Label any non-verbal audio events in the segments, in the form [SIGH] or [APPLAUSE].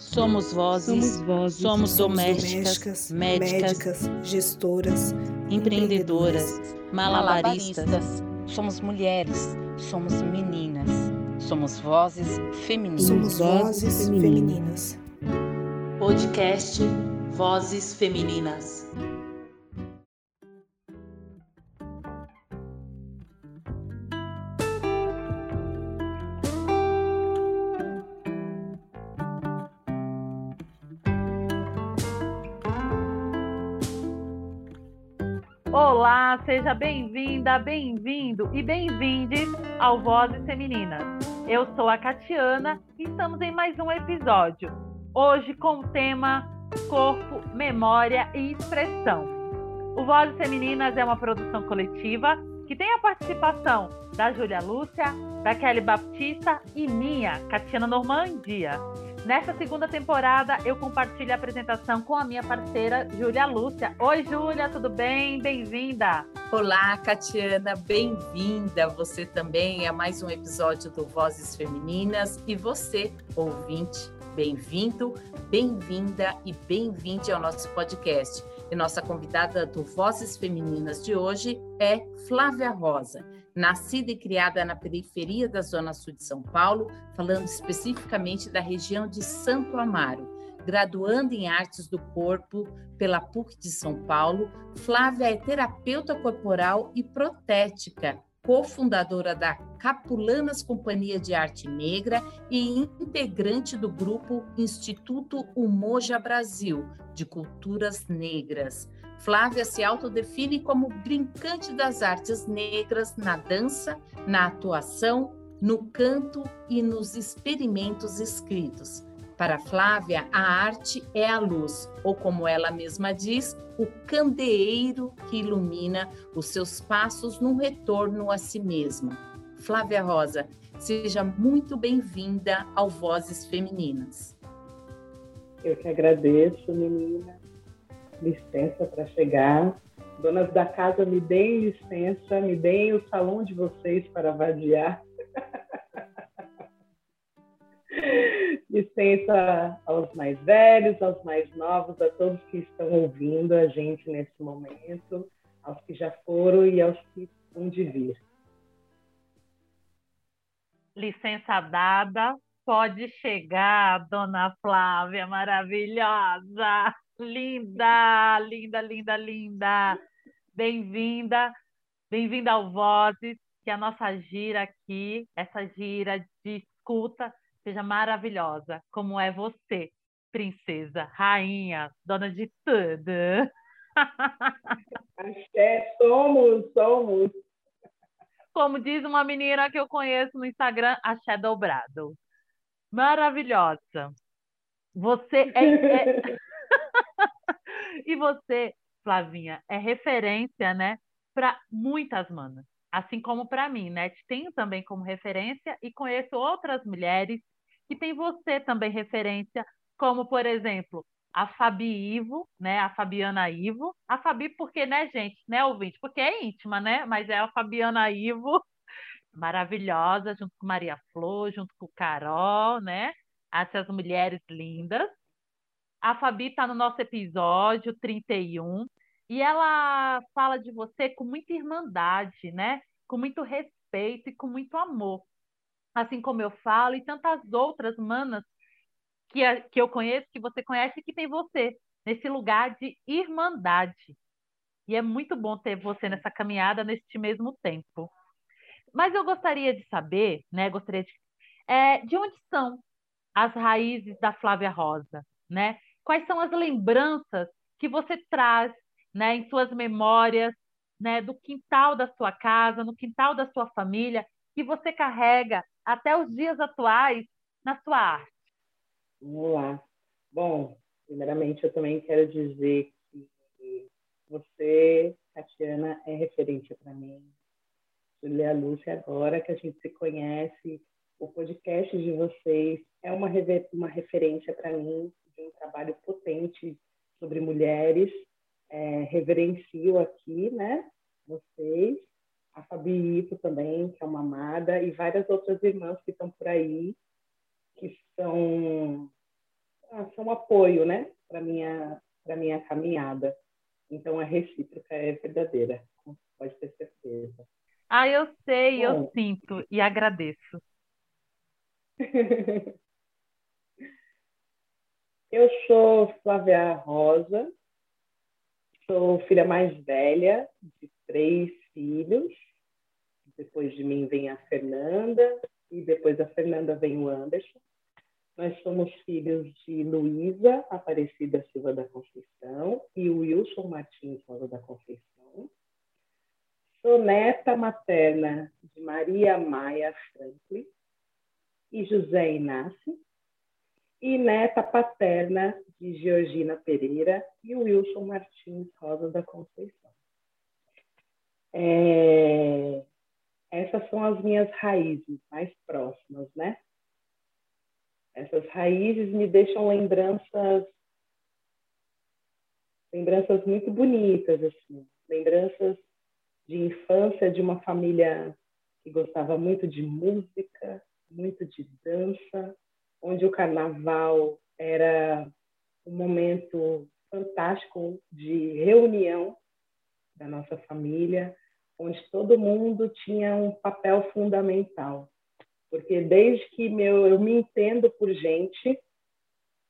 Somos vozes, Somos vozes, somos Somos domésticas, médicas, médicas, gestoras, empreendedoras, malabaristas. Somos mulheres, somos meninas, somos vozes femininas. Somos vozes femininas. Podcast Vozes Femininas. Seja bem-vinda, bem-vindo e bem-vindes ao Vozes Femininas. Eu sou a Catiana e estamos em mais um episódio. Hoje com o tema Corpo, Memória e Expressão. O Vozes Femininas é uma produção coletiva que tem a participação da Júlia Lúcia, da Kelly Baptista e minha, Catiana Normandia. Nessa segunda temporada, eu compartilho a apresentação com a minha parceira, Júlia Lúcia. Oi, Júlia, tudo bem? Bem-vinda! Olá, Catiana, bem-vinda. Você também a mais um episódio do Vozes Femininas. E você, ouvinte, bem-vindo, bem-vinda e bem-vinde ao nosso podcast. E nossa convidada do Vozes Femininas de hoje é Flávia Rosa, nascida e criada na periferia da Zona Sul de São Paulo, falando especificamente da região de Santo Amaro. Graduando em Artes do Corpo pela PUC de São Paulo, Flávia é terapeuta corporal e protética, cofundadora da Capulanas Companhia de Arte Negra e integrante do grupo Instituto Umoja Brasil, de Culturas Negras. Flávia se autodefine como brincante das artes negras na dança, na atuação, no canto e nos experimentos escritos. Para Flávia, a arte é a luz, ou como ela mesma diz, o candeeiro que ilumina os seus passos num retorno a si mesma. Flávia Rosa, seja muito bem-vinda ao Vozes Femininas. Eu que agradeço, menina. Licença para chegar. Donas da casa, me deem licença, me deem o salão de vocês para vadiar. [LAUGHS] licença aos mais velhos, aos mais novos, a todos que estão ouvindo a gente nesse momento, aos que já foram e aos que vão de vir. Licença dada, pode chegar, dona Flávia, maravilhosa, linda, linda, linda, linda. Bem-vinda, bem-vinda ao Vozes, que a nossa gira aqui, essa gira de escuta, seja maravilhosa, como é você, princesa, rainha, dona de tudo. [LAUGHS] Axé, somos, somos. Como diz uma menina que eu conheço no Instagram, Axé Dobrado. Maravilhosa. Você é... é... [LAUGHS] e você, Flavinha, é referência, né, para muitas manas, assim como para mim, né? Te tenho também como referência e conheço outras mulheres que têm você também referência, como por exemplo, a Fabi Ivo, né? A Fabiana Ivo. A Fabi, porque, né, gente, né, ouvinte? Porque é íntima, né? Mas é a Fabiana Ivo, maravilhosa, junto com Maria Flor, junto com Carol, né? Essas mulheres lindas. A Fabi está no nosso episódio 31 e ela fala de você com muita irmandade, né? Com muito respeito e com muito amor. Assim como eu falo, e tantas outras manas que, que eu conheço, que você conhece, que tem você, nesse lugar de irmandade. E é muito bom ter você nessa caminhada neste mesmo tempo. Mas eu gostaria de saber, né? Gostaria de, é, de onde são as raízes da Flávia Rosa, né? Quais são as lembranças que você traz, né, em suas memórias, né, do quintal da sua casa, no quintal da sua família, que você carrega até os dias atuais na sua arte? Vamos lá. Bom, primeiramente eu também quero dizer que você, Tatiana, é referência para mim. Julia Lúcia, agora que a gente se conhece, o podcast de vocês é uma, uma referência para mim de um trabalho potente sobre mulheres. É, reverencio aqui, né, vocês, a Fabi Ito também, que é uma amada, e várias outras irmãs que estão por aí, que são são apoio, né, para minha para minha caminhada. Então é recíproca, é verdadeira, pode ter certeza. Ah, eu sei, Bom, eu sinto e agradeço. [LAUGHS] eu sou Flávia Rosa, sou filha mais velha de três filhos. Depois de mim vem a Fernanda e depois da Fernanda vem o Anderson. Nós somos filhos de Luísa Aparecida Silva da Conceição e Wilson Martins Silva da Conceição. Sou neta materna de Maria Maia Franklin e José Inácio. E neta paterna de Georgina Pereira e Wilson Martins Rosa da Conceição. É... Essas são as minhas raízes mais próximas, né? Essas raízes me deixam lembranças lembranças muito bonitas assim, lembranças de infância de uma família que gostava muito de música, muito de dança, onde o carnaval era um momento fantástico de reunião da nossa família, onde todo mundo tinha um papel fundamental porque desde que meu, eu me entendo por gente,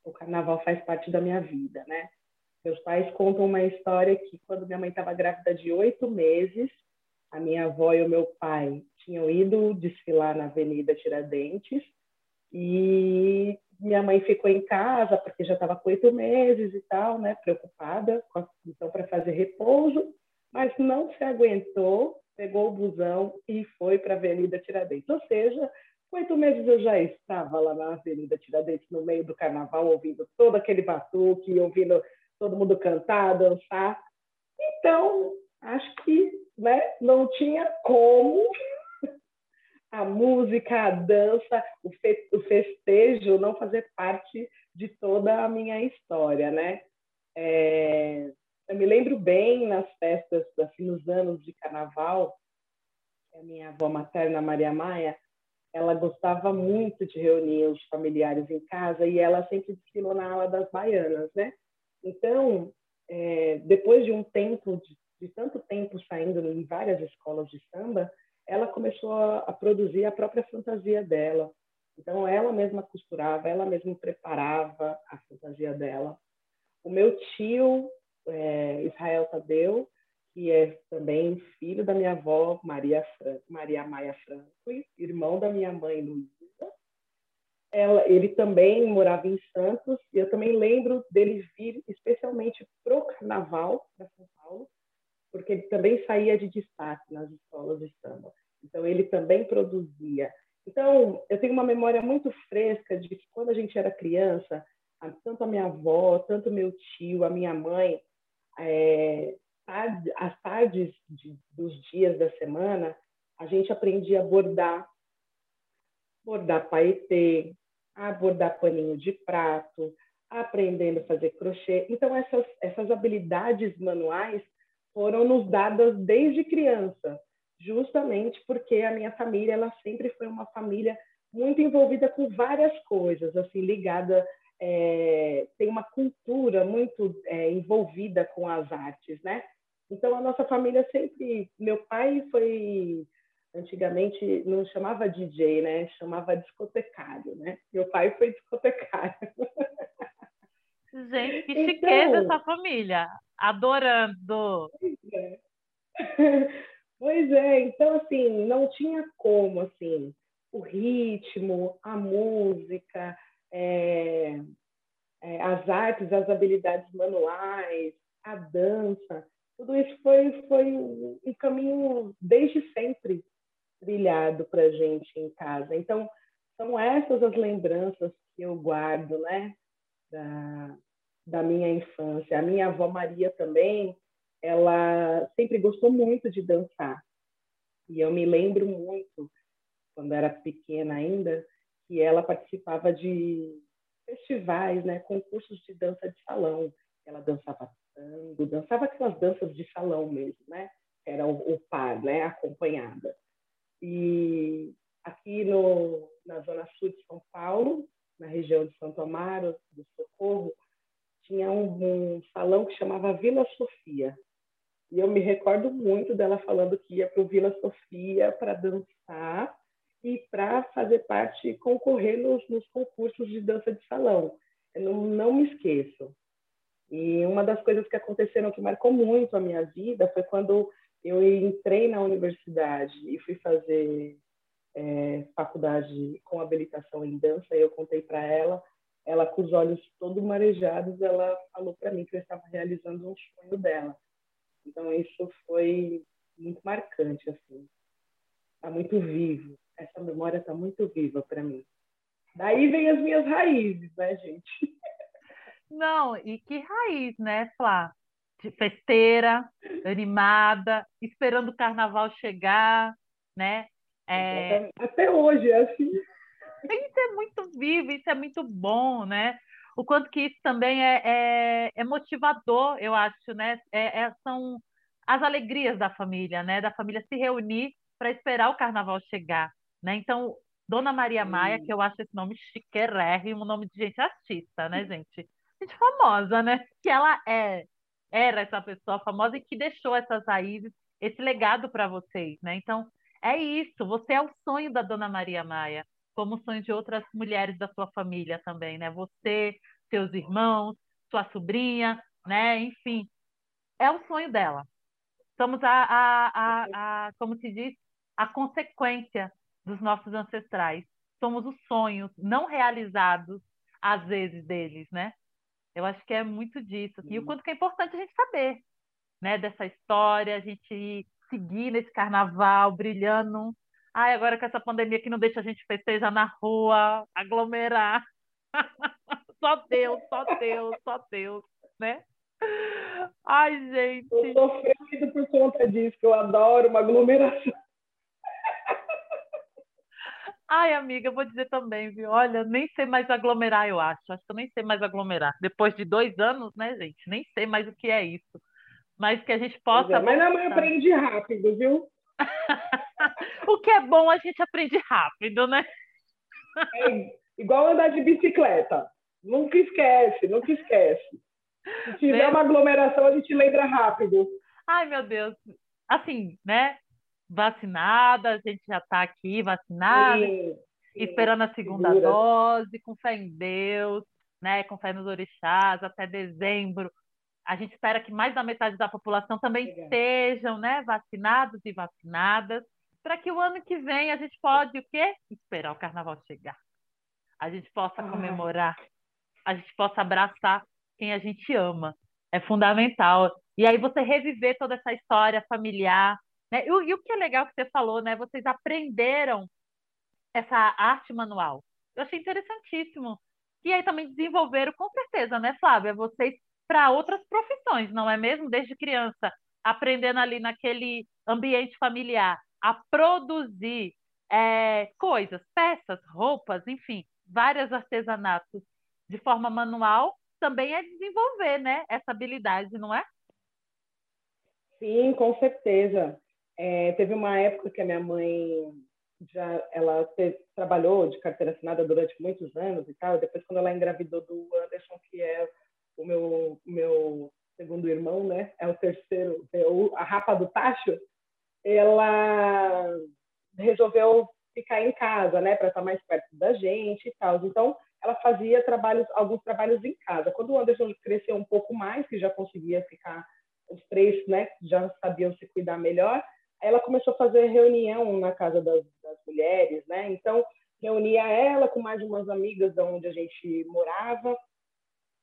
o carnaval faz parte da minha vida, né? Meus pais contam uma história que quando minha mãe estava grávida de oito meses, a minha avó e o meu pai tinham ido desfilar na Avenida Tiradentes e minha mãe ficou em casa porque já estava com oito meses e tal, né? Preocupada, então para fazer repouso, mas não se aguentou, pegou o busão e foi para a Avenida Tiradentes. Ou seja, oito meses eu já estava lá na Avenida Tiradentes, no meio do carnaval, ouvindo todo aquele batuque, ouvindo todo mundo cantar, dançar. Então, acho que né, não tinha como a música, a dança, o, fe o festejo não fazer parte de toda a minha história, né? É, eu me lembro bem nas festas, assim, nos anos de carnaval, a minha avó materna, Maria Maia, ela gostava muito de reunir os familiares em casa e ela sempre desfilou na ala das baianas, né? Então, é, depois de um tempo, de, de, tanto tempo saindo em várias escolas de samba, ela começou a, a, produzir a própria fantasia dela. Então, ela mesma costurava, ela mesma preparava a fantasia dela. O meu tio, é, Israel Tadeu, que é também filho da minha avó Maria, Fran Maria Maia Franco, irmão da minha mãe Luísa. Ela, ele também morava em Santos e eu também lembro dele vir especialmente pro Carnaval para São Paulo, porque ele também saía de destaque nas escolas de samba. Então ele também produzia. Então eu tenho uma memória muito fresca de que quando a gente era criança, tanto a minha avó, tanto meu tio, a minha mãe, é, tarde, as tardes de, dos dias da semana, a gente aprendia a bordar, bordar paetê, a bordar paninho de prato, aprendendo a fazer crochê. Então, essas, essas habilidades manuais foram nos dadas desde criança, justamente porque a minha família ela sempre foi uma família muito envolvida com várias coisas, assim ligada é, tem uma cultura muito é, envolvida com as artes, né? Então, a nossa família sempre. Meu pai foi. Antigamente não chamava DJ, né? Chamava discotecário, né? Meu pai foi discotecário. Gente, que chiqueza então, essa família. Adorando. Pois é. [LAUGHS] pois é, então assim, não tinha como, assim, o ritmo, a música, é, é, as artes, as habilidades manuais, a dança, tudo isso foi, foi um caminho desde sempre trilhado para a gente em casa. Então, são essas as lembranças que eu guardo, né, da, da minha infância. A minha avó Maria também, ela sempre gostou muito de dançar. E eu me lembro muito, quando era pequena ainda, que ela participava de festivais, né, concursos de dança de salão. Ela dançava dançando, dançava aquelas danças de salão mesmo, né? Era o, o par, né? Acompanhada. E aqui no, na zona sul de São Paulo, na região de Santo Amaro, do Socorro, tinha um, um salão que chamava Vila Sofia. E eu me recordo muito dela falando que ia para o Vila Sofia para dançar e para fazer parte, concorrer nos, nos, concursos de dança de salão. Eu não, não me esqueço. E uma das coisas que aconteceram que marcou muito a minha vida foi quando eu entrei na universidade e fui fazer é, faculdade com habilitação em dança. E eu contei para ela, ela com os olhos todos marejados, ela falou para mim que eu estava realizando um sonho dela. Então isso foi muito marcante assim. Está muito vivo. Essa memória está muito viva para mim. Daí vem as minhas raízes, né, gente? Não, e que raiz, né, Flá? De festeira, animada, esperando o carnaval chegar, né? É... Até hoje é assim. Isso é muito vivo, isso é muito bom, né? O quanto que isso também é, é, é motivador, eu acho, né? É, é, são as alegrias da família, né? Da família se reunir para esperar o carnaval chegar, né? Então, Dona Maria Maia, que eu acho esse nome chiquérrimo, um nome de gente artista, né, gente? Gente famosa, né? Que ela é, era essa pessoa famosa e que deixou essas raízes, esse legado para vocês, né? Então, é isso, você é o sonho da Dona Maria Maia, como sonho de outras mulheres da sua família também, né? Você, seus irmãos, sua sobrinha, né? Enfim, é o sonho dela. Somos a, a, a, a como se diz, a consequência dos nossos ancestrais. Somos os sonhos não realizados, às vezes, deles, né? Eu acho que é muito disso. E o quanto que é importante a gente saber, né? Dessa história, a gente seguir nesse carnaval, brilhando. Ai, agora com essa pandemia que não deixa a gente festejar na rua, aglomerar. [LAUGHS] só Deus, só Deus, só Deus, né? Ai, gente. Eu sofrendo por conta disso, que eu adoro uma aglomeração. Ai, amiga, eu vou dizer também, viu? Olha, nem sei mais aglomerar, eu acho. Acho que eu nem sei mais aglomerar. Depois de dois anos, né, gente? Nem sei mais o que é isso. Mas que a gente possa. É, mas a mãe aprende rápido, viu? [LAUGHS] o que é bom, a gente aprende rápido, né? É igual andar de bicicleta. Nunca esquece, nunca esquece. Se tiver né? uma aglomeração, a gente lembra rápido. Ai, meu Deus. Assim, né? vacinada, a gente já está aqui vacinada, sim, sim, esperando a segunda segura. dose, com fé em Deus, né, com fé nos orixás, até dezembro. A gente espera que mais da metade da população também Legal. estejam né, vacinados e vacinadas, para que o ano que vem a gente pode o quê? Esperar o carnaval chegar. A gente possa comemorar, a gente possa abraçar quem a gente ama. É fundamental. E aí você reviver toda essa história familiar, né? E, e, o que é legal que você falou, né? Vocês aprenderam essa arte manual. Eu achei interessantíssimo. E aí também desenvolveram, com certeza, né, Flávia? Vocês para outras profissões, não é mesmo? Desde criança, aprendendo ali naquele ambiente familiar a produzir é, coisas, peças, roupas, enfim, vários artesanatos de forma manual, também é desenvolver, né, essa habilidade, não é? Sim, com certeza. É, teve uma época que a minha mãe já ela te, trabalhou de carteira assinada durante muitos anos e tal. Depois, quando ela engravidou do Anderson, que é o meu meu segundo irmão, né? É o terceiro, é o, a rapa do tacho. Ela resolveu ficar em casa, né, para estar mais perto da gente e tal. Então, ela fazia trabalhos, alguns trabalhos em casa. Quando o Anderson cresceu um pouco mais, que já conseguia ficar os três, né, já sabiam se cuidar melhor, ela começou a fazer reunião na casa das, das mulheres, né? Então, reunia ela com mais umas amigas de onde a gente morava,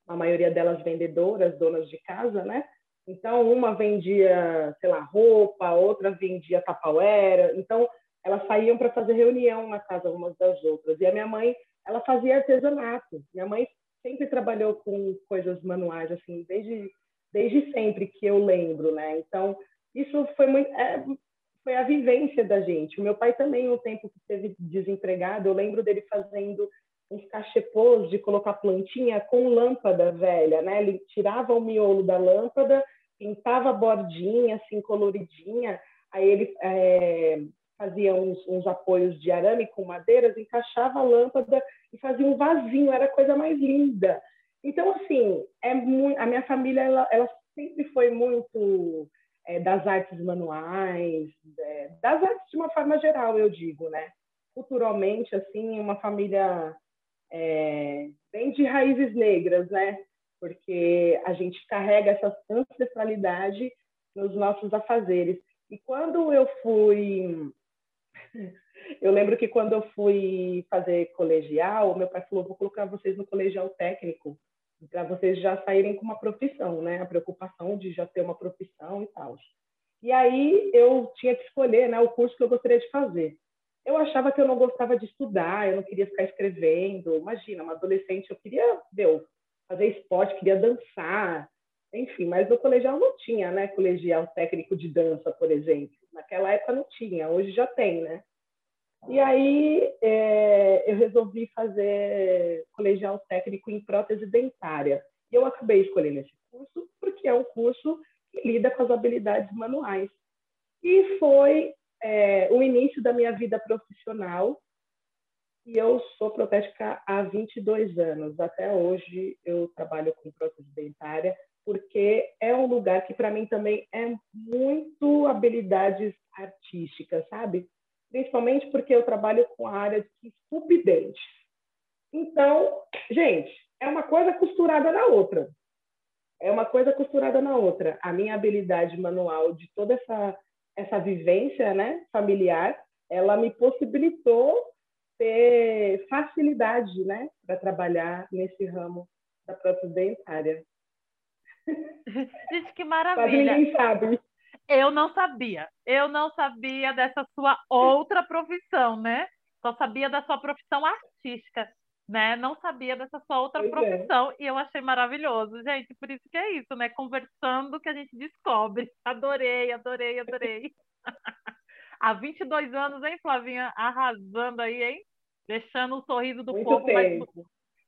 a maioria delas vendedoras, donas de casa, né? Então, uma vendia, sei lá, roupa, outra vendia tapauera. Então, elas saíam para fazer reunião na casa umas das outras. E a minha mãe, ela fazia artesanato. Minha mãe sempre trabalhou com coisas manuais, assim, desde, desde sempre que eu lembro, né? Então, isso foi muito, é, foi a vivência da gente. O meu pai também, um tempo que esteve desempregado, eu lembro dele fazendo uns cachepôs de colocar plantinha com lâmpada velha, né? Ele tirava o miolo da lâmpada, pintava bordinha, assim, coloridinha, aí ele é, fazia uns, uns, apoios de arame com madeiras, encaixava a lâmpada e fazia um vasinho, era a coisa mais linda. Então, assim, é muito, a minha família, ela, ela sempre foi muito é, das artes manuais, é, das artes de uma forma geral, eu digo, né? Culturalmente, assim, uma família é, bem de raízes negras, né? Porque a gente carrega essa ancestralidade nos nossos afazeres. E quando eu fui. Eu lembro que quando eu fui fazer colegial, meu pai falou: vou colocar vocês no colegial técnico, para vocês já saírem com uma profissão, né? A preocupação de já ter uma profissão e tal. E aí eu tinha que escolher né, o curso que eu gostaria de fazer. Eu achava que eu não gostava de estudar, eu não queria ficar escrevendo. Imagina, uma adolescente, eu queria, meu, fazer esporte, queria dançar, enfim, mas no colegial não tinha, né? Colegial técnico de dança, por exemplo. Naquela época não tinha, hoje já tem, né? E aí é, eu resolvi fazer colegial técnico em prótese dentária. E eu acabei escolhendo esse curso porque é um curso que lida com as habilidades manuais. E foi é, o início da minha vida profissional. E eu sou protética há 22 anos. Até hoje eu trabalho com prótese dentária porque é um lugar que para mim também é muito habilidades artísticas, sabe? Principalmente porque eu trabalho com a área de subdentes. Então, gente, é uma coisa costurada na outra. É uma coisa costurada na outra. A minha habilidade manual de toda essa essa vivência, né, familiar, ela me possibilitou ter facilidade, né, para trabalhar nesse ramo da prótese dentária. Gente, que maravilha. ninguém sabe. Eu não sabia. Eu não sabia dessa sua outra profissão, né? Só sabia da sua profissão artística, né? Não sabia dessa sua outra pois é. profissão é. e eu achei maravilhoso, gente. Por isso que é isso, né? Conversando que a gente descobre. Adorei, adorei, adorei. [LAUGHS] Há 22 anos, hein, Flavinha? Arrasando aí, hein? Deixando o sorriso do muito povo mais...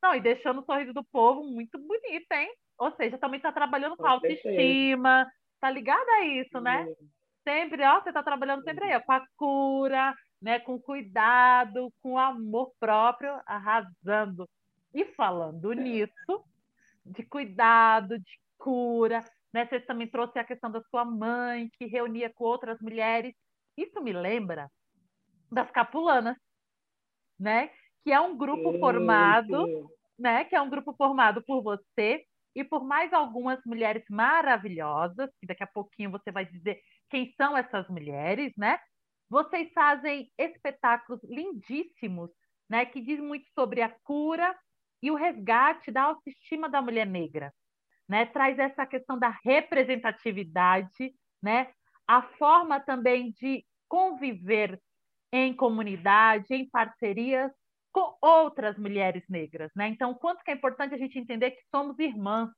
Não, e deixando o sorriso do povo muito bonito, hein? Ou seja, também está trabalhando com autoestima, tá ligada a isso, né? Sempre, ó, você está trabalhando sempre aí, ó, com a cura, né? Com cuidado, com amor próprio, arrasando. E falando nisso, de cuidado, de cura, né? Você também trouxe a questão da sua mãe, que reunia com outras mulheres. Isso me lembra das capulanas, né? Que é um grupo sim, formado, né? Que é um grupo formado por você, e por mais algumas mulheres maravilhosas, que daqui a pouquinho você vai dizer quem são essas mulheres, né? Vocês fazem espetáculos lindíssimos, né? Que diz muito sobre a cura e o resgate da autoestima da mulher negra, né? Traz essa questão da representatividade, né? A forma também de conviver em comunidade, em parcerias com outras mulheres negras, né? Então, quanto que é importante a gente entender que somos irmãs,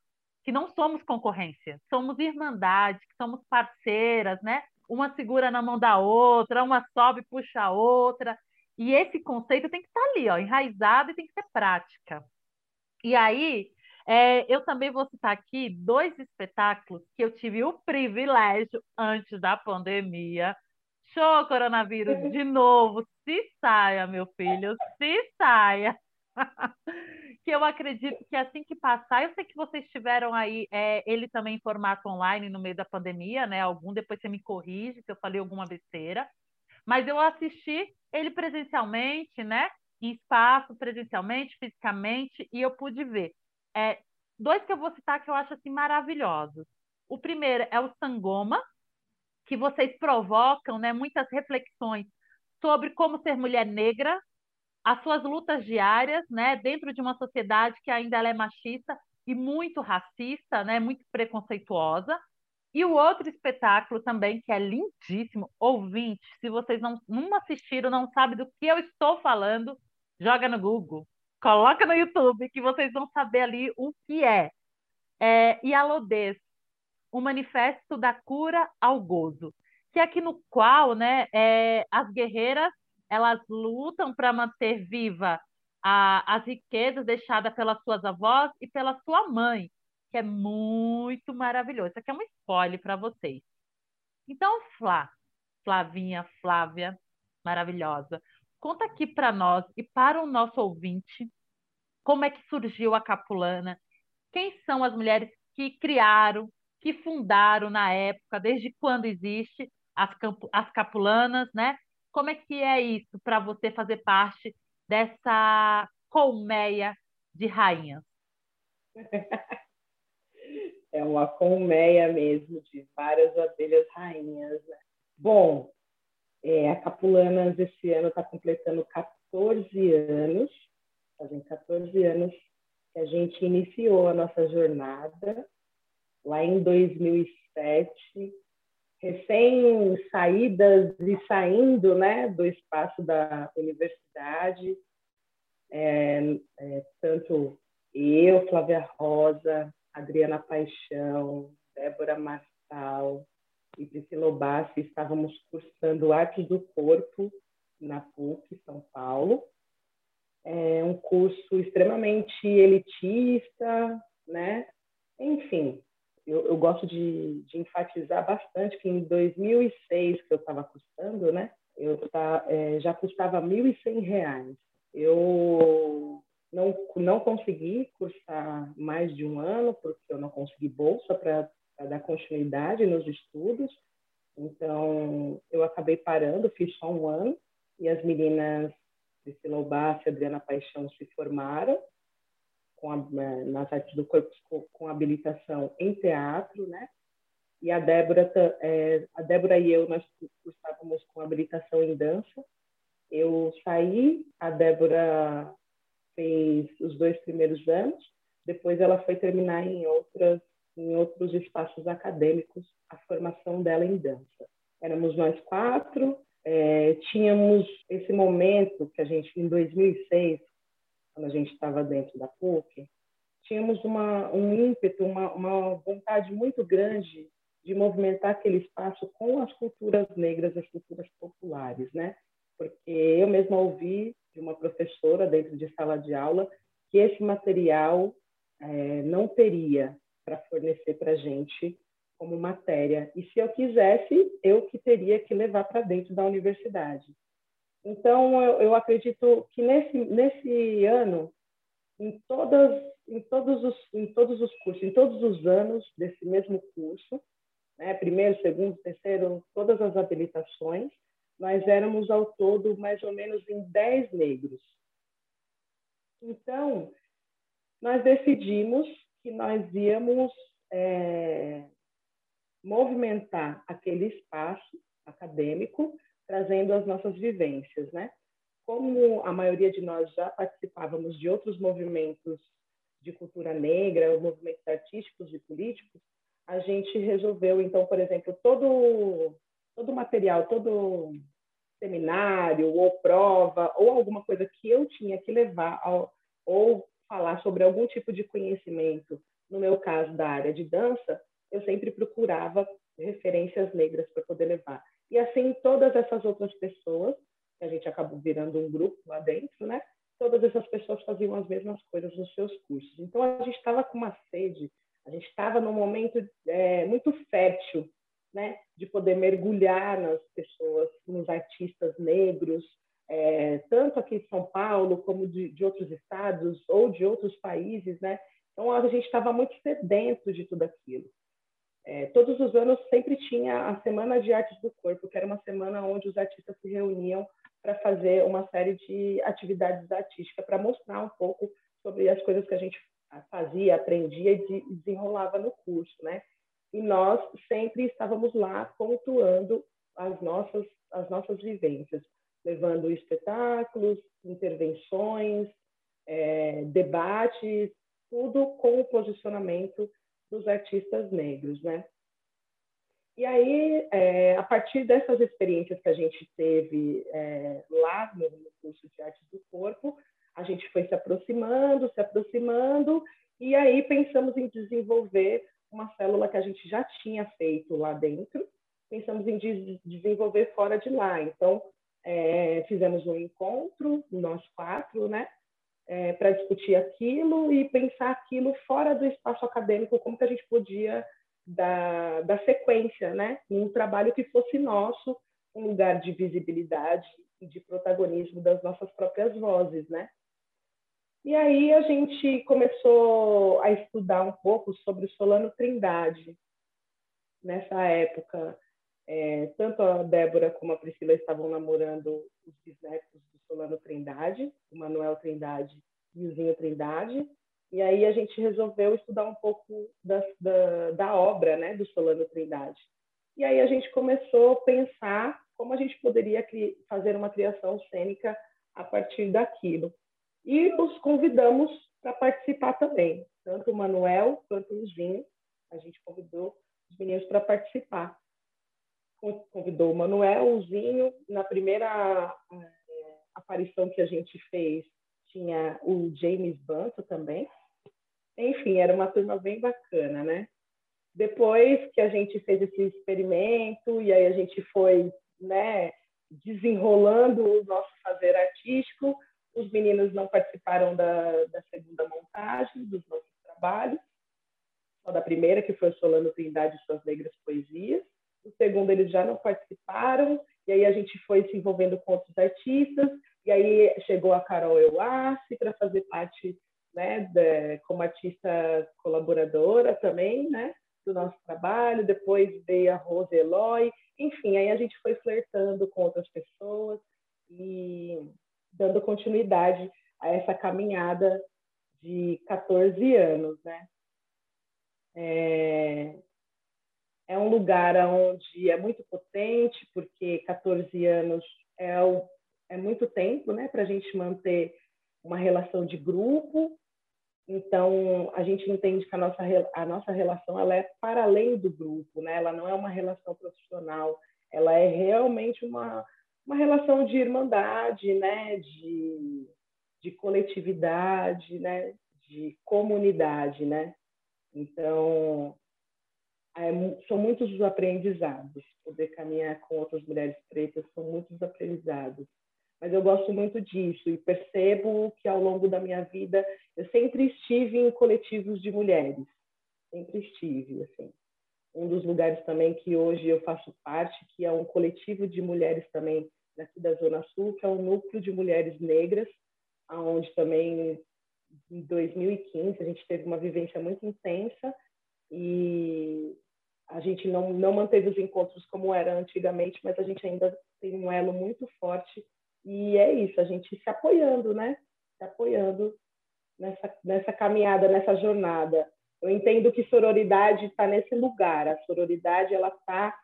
que não somos concorrência, somos irmandade, que somos parceiras, né? Uma segura na mão da outra, uma sobe puxa a outra. E esse conceito tem que estar ali, ó, enraizado e tem que ser prática. E aí, é, eu também vou citar aqui dois espetáculos que eu tive o privilégio, antes da pandemia, Show, coronavírus, de novo. Se saia, meu filho, se saia. [LAUGHS] que eu acredito que assim que passar, eu sei que vocês tiveram aí é, ele também em formato online no meio da pandemia, né? Algum, depois você me corrige se eu falei alguma besteira. Mas eu assisti ele presencialmente, né? Em espaço, presencialmente, fisicamente, e eu pude ver. É, dois que eu vou citar que eu acho assim maravilhosos. O primeiro é o Sangoma, que vocês provocam né, muitas reflexões sobre como ser mulher negra, as suas lutas diárias, né, dentro de uma sociedade que ainda é machista e muito racista, né, muito preconceituosa. E o outro espetáculo também, que é lindíssimo, ouvinte, se vocês não, não assistiram, não sabem do que eu estou falando, joga no Google, coloca no YouTube, que vocês vão saber ali o que é. é e a Lodez, o Manifesto da Cura ao Gozo, que é aqui no qual né, é, as guerreiras elas lutam para manter viva a, as riquezas deixadas pelas suas avós e pela sua mãe, que é muito maravilhoso. Isso aqui é um spoiler para vocês. Então, Flá, Flavinha, Flávia, maravilhosa, conta aqui para nós e para o nosso ouvinte como é que surgiu a Capulana, quem são as mulheres que criaram, que fundaram na época, desde quando existe as, as capulanas, né? Como é que é isso para você fazer parte dessa colmeia de rainhas? [LAUGHS] É uma colmeia mesmo de várias abelhas rainhas. Né? Bom, é, a Capulanas esse ano está completando 14 anos, fazem 14 anos que a gente iniciou a nossa jornada lá em 2007, recém saídas e saindo né, do espaço da universidade, é, é, tanto eu, Flávia Rosa, Adriana Paixão, Débora Marçal e Priscila Obassi estávamos cursando Artes do Corpo na PUC, São Paulo. É um curso extremamente elitista, né? Enfim, eu, eu gosto de, de, enfatizar bastante que em 2006, que eu estava cursando, né? Eu tá, é, já custava R$ 1.100. Eu não, não consegui cursar mais de um ano, porque eu não consegui bolsa para dar continuidade nos estudos. Então, eu acabei parando, fiz só um ano, e as meninas Priscila Obassi e Adriana Paixão se formaram com a, né, nas artes do corpo com, habilitação em teatro, né? E a Débora, é, a Débora e eu, nós cursávamos com habilitação em dança. Eu saí, a Débora fez os dois primeiros anos, depois ela foi terminar em outras em outros espaços acadêmicos a formação dela em dança. Éramos nós quatro, é, tínhamos esse momento que a gente, em 2006, quando a gente estava dentro da PUC, tínhamos uma, um ímpeto, uma, uma vontade muito grande de movimentar aquele espaço com as culturas negras, as culturas populares, né? Porque eu mesma ouvi de uma professora dentro de sala de aula que esse material é, não teria para fornecer para a gente como matéria. E se eu quisesse, eu que teria que levar para dentro da universidade. Então, eu, eu, acredito que nesse, nesse ano, em, todas, em, todos os, em todos os cursos, em todos os anos desse mesmo curso, né, primeiro, segundo, terceiro, todas as habilitações, nós éramos ao todo mais ou menos em 10 negros. Então, nós decidimos que nós íamos é, movimentar aquele espaço acadêmico, trazendo as nossas vivências, né? Como a maioria de nós já participávamos de outros movimentos de cultura negra, movimentos artísticos e políticos, a gente resolveu, então, por exemplo, todo todo material, todo seminário ou prova ou alguma coisa que eu tinha que levar ao, ou falar sobre algum tipo de conhecimento, no meu caso da área de dança, eu sempre procurava referências negras para poder levar. E assim, todas essas outras pessoas, que a gente acabou virando um grupo lá dentro, né? Todas essas pessoas faziam as mesmas coisas nos seus cursos. Então, a gente estava com uma sede, a gente estava num momento é, muito fértil, né? De poder mergulhar nas pessoas, nos artistas negros, é, tanto aqui em São Paulo, como de, de outros estados ou de outros países, né? Então, a gente estava muito sedento de tudo aquilo. É, todos os anos sempre tinha a Semana de Artes do Corpo, que era uma semana onde os artistas se reuniam para fazer uma série de atividades artísticas, para mostrar um pouco sobre as coisas que a gente fazia, aprendia e desenrolava no curso, né? E nós sempre estávamos lá pontuando as nossas as nossas vivências, levando espetáculos, intervenções, é, debates, tudo com o posicionamento dos artistas negros, né? E aí, é, a partir dessas experiências que a gente teve é, lá no, curso de Artes do Corpo, a gente foi se aproximando, se aproximando, e aí pensamos em desenvolver uma célula que a gente já tinha feito lá dentro, pensamos em des desenvolver fora de lá. Então, é, fizemos um encontro, nós quatro, né? É, para discutir aquilo e pensar aquilo fora do espaço acadêmico, como que a gente podia dar, dar sequência, né? Num trabalho que fosse nosso, um lugar de visibilidade e de protagonismo das nossas próprias vozes, né? E aí a gente começou a estudar um pouco sobre Solano Trindade. Nessa época, é, tanto a Débora como a Priscila estavam namorando os bisnetos Solano Trindade, o Manuel Trindade e o Zinho Trindade. E aí a gente resolveu estudar um pouco da, da, da obra né, do Solano Trindade. E aí a gente começou a pensar como a gente poderia fazer uma criação cênica a partir daquilo. E os convidamos para participar também, tanto o Manuel quanto o Zinho. A gente convidou os meninos para participar. Convidou o Manuel, o Zinho. Na primeira aparição que a gente fez, tinha o James Banto também. Enfim, era uma turma bem bacana, né? Depois que a gente fez esse experimento e aí a gente foi, né, desenrolando o nosso fazer artístico, os meninos não participaram da, da segunda montagem dos nossos trabalhos, só da primeira, que foi o Solano Trindade e Suas Negras Poesias. O segundo, eles já não participaram, e aí a gente foi se envolvendo com outros artistas, e aí chegou a Carol Euassi para fazer parte, né, de, como artista colaboradora também, né, do nosso trabalho. Depois veio a Rose Eloy, enfim, aí a gente foi flertando com outras pessoas e dando continuidade a essa caminhada de 14 anos, né? É, é um lugar onde é muito potente, porque 14 anos é, o, é muito tempo, né, para a gente manter uma relação de grupo. Então, a gente entende que a nossa, a nossa relação ela é para além do grupo, né? Ela não é uma relação profissional, ela é realmente uma, uma relação de irmandade, né? De, de coletividade, né? De comunidade, né? Então, são muitos os aprendizados. Poder caminhar com outras mulheres pretas são muitos aprendizados. Mas eu gosto muito disso e percebo que ao longo da minha vida eu sempre estive em coletivos de mulheres, sempre estive, assim. Um dos lugares também que hoje eu faço parte, que é um coletivo de mulheres também daqui da Zona Sul, que é um núcleo de mulheres negras, aonde também em 2015 a gente teve uma vivência muito intensa e a gente não, não manteve os encontros como era antigamente, mas a gente ainda tem um elo muito forte e é isso, a gente se apoiando, né? Se apoiando nessa, nessa caminhada, nessa jornada. Eu entendo que sororidade está nesse lugar. A sororidade, ela está,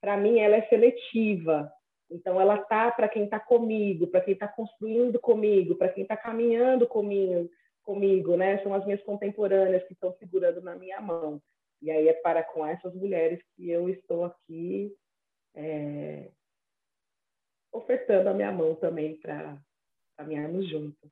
para mim, ela é seletiva. Então, ela está para quem está comigo, para quem está construindo comigo, para quem está caminhando comigo, comigo, né? São as minhas contemporâneas que estão segurando na minha mão. E aí é para com essas mulheres que eu estou aqui é, ofertando a minha mão também para caminharmos juntos.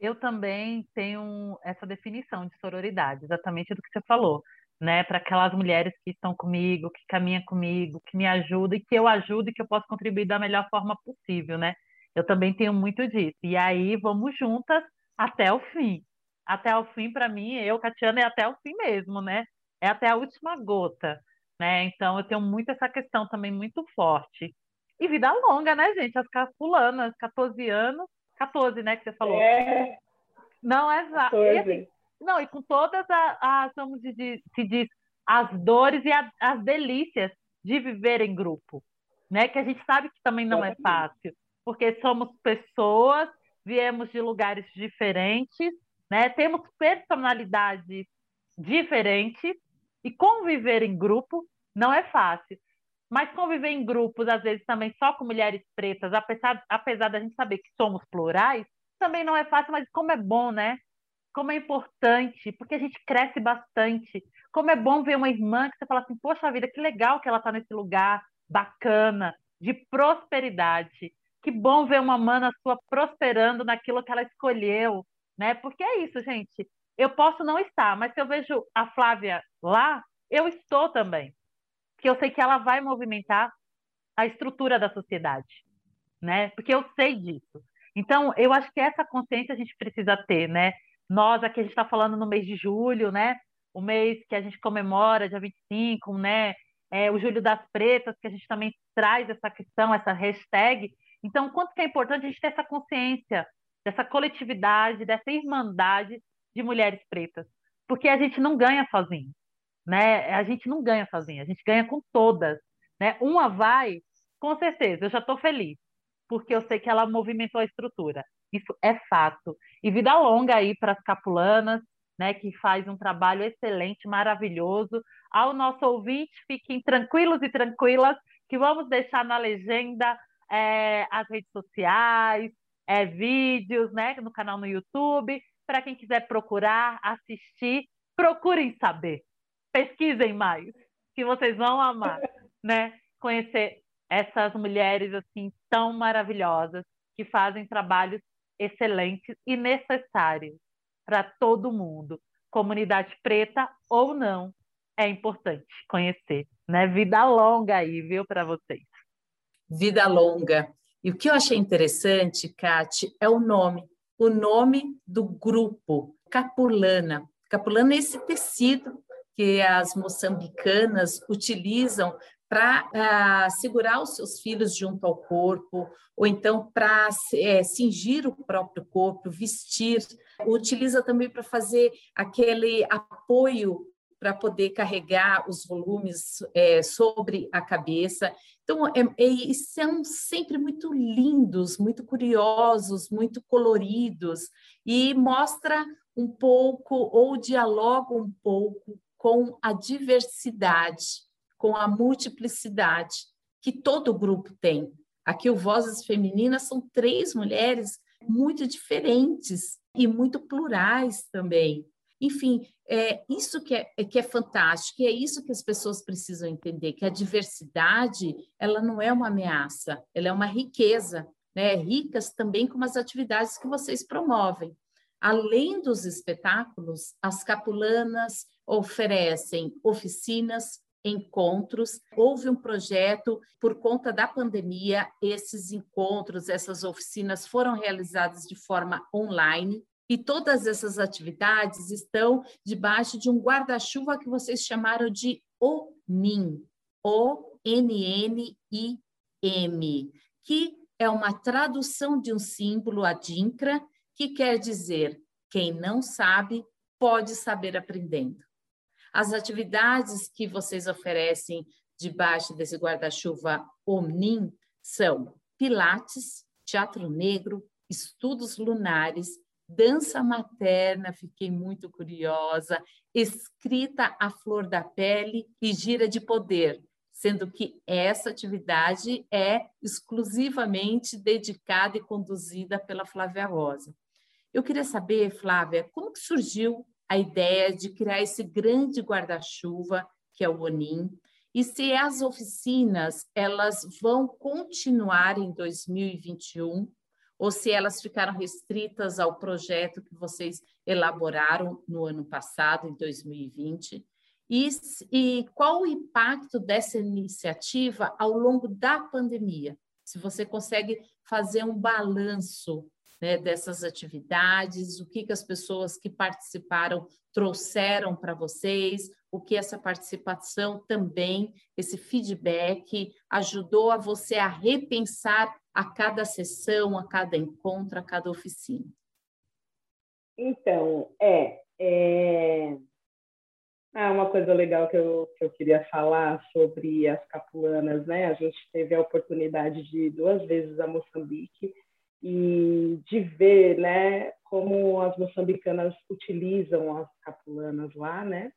Eu também tenho essa definição de sororidade, exatamente do que você falou, né? Para aquelas mulheres que estão comigo, que caminham comigo, que me ajudam e que eu ajudo e que eu posso contribuir da melhor forma possível, né? Eu também tenho muito disso. E aí vamos juntas até o fim. Até o fim, para mim, eu, Catiana, é até o fim mesmo, né? É até a última gota, né? Então eu tenho muito essa questão também muito forte. E vida longa, né, gente? As capulanas, 14 anos, 14, né, que você falou. É. Não, é exato. Assim, não, e com todas as, vamos dizer, se diz, as dores e a, as delícias de viver em grupo, né? Que a gente sabe que também não é fácil, porque somos pessoas, viemos de lugares diferentes, né? Temos personalidades diferentes e conviver em grupo não é fácil. Mas conviver em grupos, às vezes também só com mulheres pretas, apesar, apesar da gente saber que somos plurais, também não é fácil, mas como é bom, né? Como é importante, porque a gente cresce bastante. Como é bom ver uma irmã que você fala assim, poxa vida, que legal que ela está nesse lugar bacana, de prosperidade. Que bom ver uma mana sua prosperando naquilo que ela escolheu, né? Porque é isso, gente. Eu posso não estar, mas se eu vejo a Flávia lá, eu estou também porque eu sei que ela vai movimentar a estrutura da sociedade, né? Porque eu sei disso. Então, eu acho que essa consciência a gente precisa ter, né? Nós aqui a gente está falando no mês de julho, né? O mês que a gente comemora, dia 25, né? É, o Julho das Pretas, que a gente também traz essa questão, essa hashtag. Então, quanto que é importante a gente ter essa consciência, dessa coletividade, dessa irmandade de mulheres pretas, porque a gente não ganha sozinho, né? A gente não ganha sozinha, a gente ganha com todas, né? Uma vai, com certeza, eu já estou feliz, porque eu sei que ela movimentou a estrutura. Isso é fato. E vida longa aí para as capulanas, né, que faz um trabalho excelente, maravilhoso. Ao nosso ouvinte, fiquem tranquilos e tranquilas, que vamos deixar na legenda é, as redes sociais, é, vídeos, né, no canal no YouTube, para quem quiser procurar, assistir, procurem saber, pesquisem mais, que vocês vão amar, [LAUGHS] né, conhecer essas mulheres assim tão maravilhosas que fazem trabalhos excelentes e necessários para todo mundo, comunidade preta ou não, é importante conhecer, né? Vida longa aí, viu, para vocês. Vida longa. E o que eu achei interessante, Kate, é o nome, o nome do grupo, Capulana. Capulana é esse tecido que as moçambicanas utilizam para ah, segurar os seus filhos junto ao corpo, ou então para é, cingir o próprio corpo, vestir. Utiliza também para fazer aquele apoio para poder carregar os volumes é, sobre a cabeça. Então, é, é, são sempre muito lindos, muito curiosos, muito coloridos, e mostra um pouco, ou dialoga um pouco com a diversidade com a multiplicidade que todo grupo tem. Aqui o Vozes Femininas são três mulheres muito diferentes e muito plurais também. Enfim, é isso que é, é, que é fantástico, e é isso que as pessoas precisam entender, que a diversidade, ela não é uma ameaça, ela é uma riqueza, né? Ricas também como as atividades que vocês promovem. Além dos espetáculos, as capulanas oferecem oficinas, encontros. Houve um projeto por conta da pandemia, esses encontros, essas oficinas foram realizadas de forma online. E todas essas atividades estão debaixo de um guarda-chuva que vocês chamaram de ONIM, O-N-N-I-M, que é uma tradução de um símbolo adinkra, que quer dizer quem não sabe pode saber aprendendo. As atividades que vocês oferecem debaixo desse guarda-chuva Omnim são Pilates, Teatro Negro, Estudos Lunares, Dança Materna, fiquei muito curiosa, Escrita à Flor da Pele e Gira de Poder, sendo que essa atividade é exclusivamente dedicada e conduzida pela Flávia Rosa. Eu queria saber, Flávia, como que surgiu a ideia de criar esse grande guarda-chuva que é o ONIM, e se as oficinas elas vão continuar em 2021 ou se elas ficaram restritas ao projeto que vocês elaboraram no ano passado, em 2020, e, e qual o impacto dessa iniciativa ao longo da pandemia? Se você consegue fazer um balanço né, dessas atividades, o que, que as pessoas que participaram trouxeram para vocês, o que essa participação também, esse feedback, ajudou a você a repensar a cada sessão, a cada encontro, a cada oficina. Então, é, é... Ah, uma coisa legal que eu, que eu queria falar sobre as capulanas, né? A gente teve a oportunidade de ir duas vezes a Moçambique e de ver, né, como as moçambicanas utilizam as capulanas lá, né?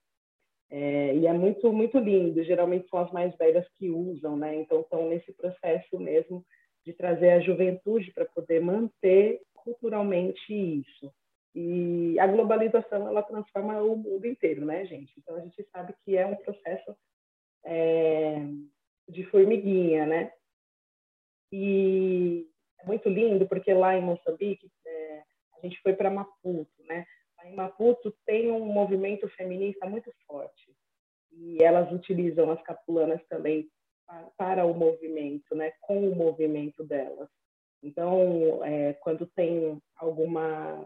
É, e é muito muito lindo. Geralmente são as mais velhas que usam, né? Então estão nesse processo mesmo de trazer a juventude para poder manter culturalmente isso. E a globalização ela transforma o mundo inteiro, né, gente? Então a gente sabe que é um processo é, de formiguinha, né? E é muito lindo, porque lá em Moçambique, é, a gente foi para Maputo, né? Lá em Maputo tem um movimento feminista muito forte. E elas utilizam as capulanas também para, o movimento, né? Com o movimento delas. Então, é, quando tem alguma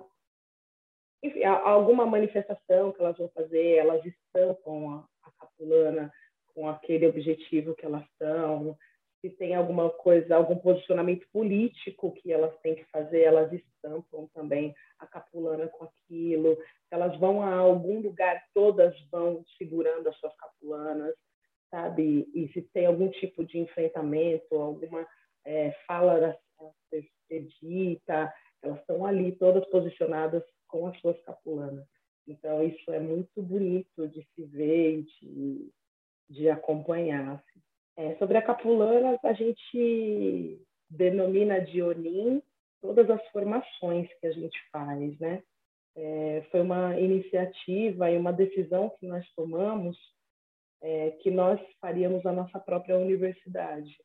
enfim, alguma manifestação que elas vão fazer, elas estampam a, a capulana com aquele objetivo que elas estão, se tem alguma coisa, algum posicionamento político que elas têm que fazer, elas estampam também a capulana com aquilo. Elas vão a algum lugar, todas vão segurando as suas capulanas, sabe? E se tem algum tipo de enfrentamento, alguma é, fala a ser dita, elas estão ali todas posicionadas com as suas capulanas. Então, isso é muito bonito de se ver e de, de acompanhar. Assim. É, sobre a capulana, a gente denomina de Onim todas as formações que a gente faz, né? É, foi uma iniciativa e uma decisão que nós tomamos é, que nós faríamos a nossa própria universidade,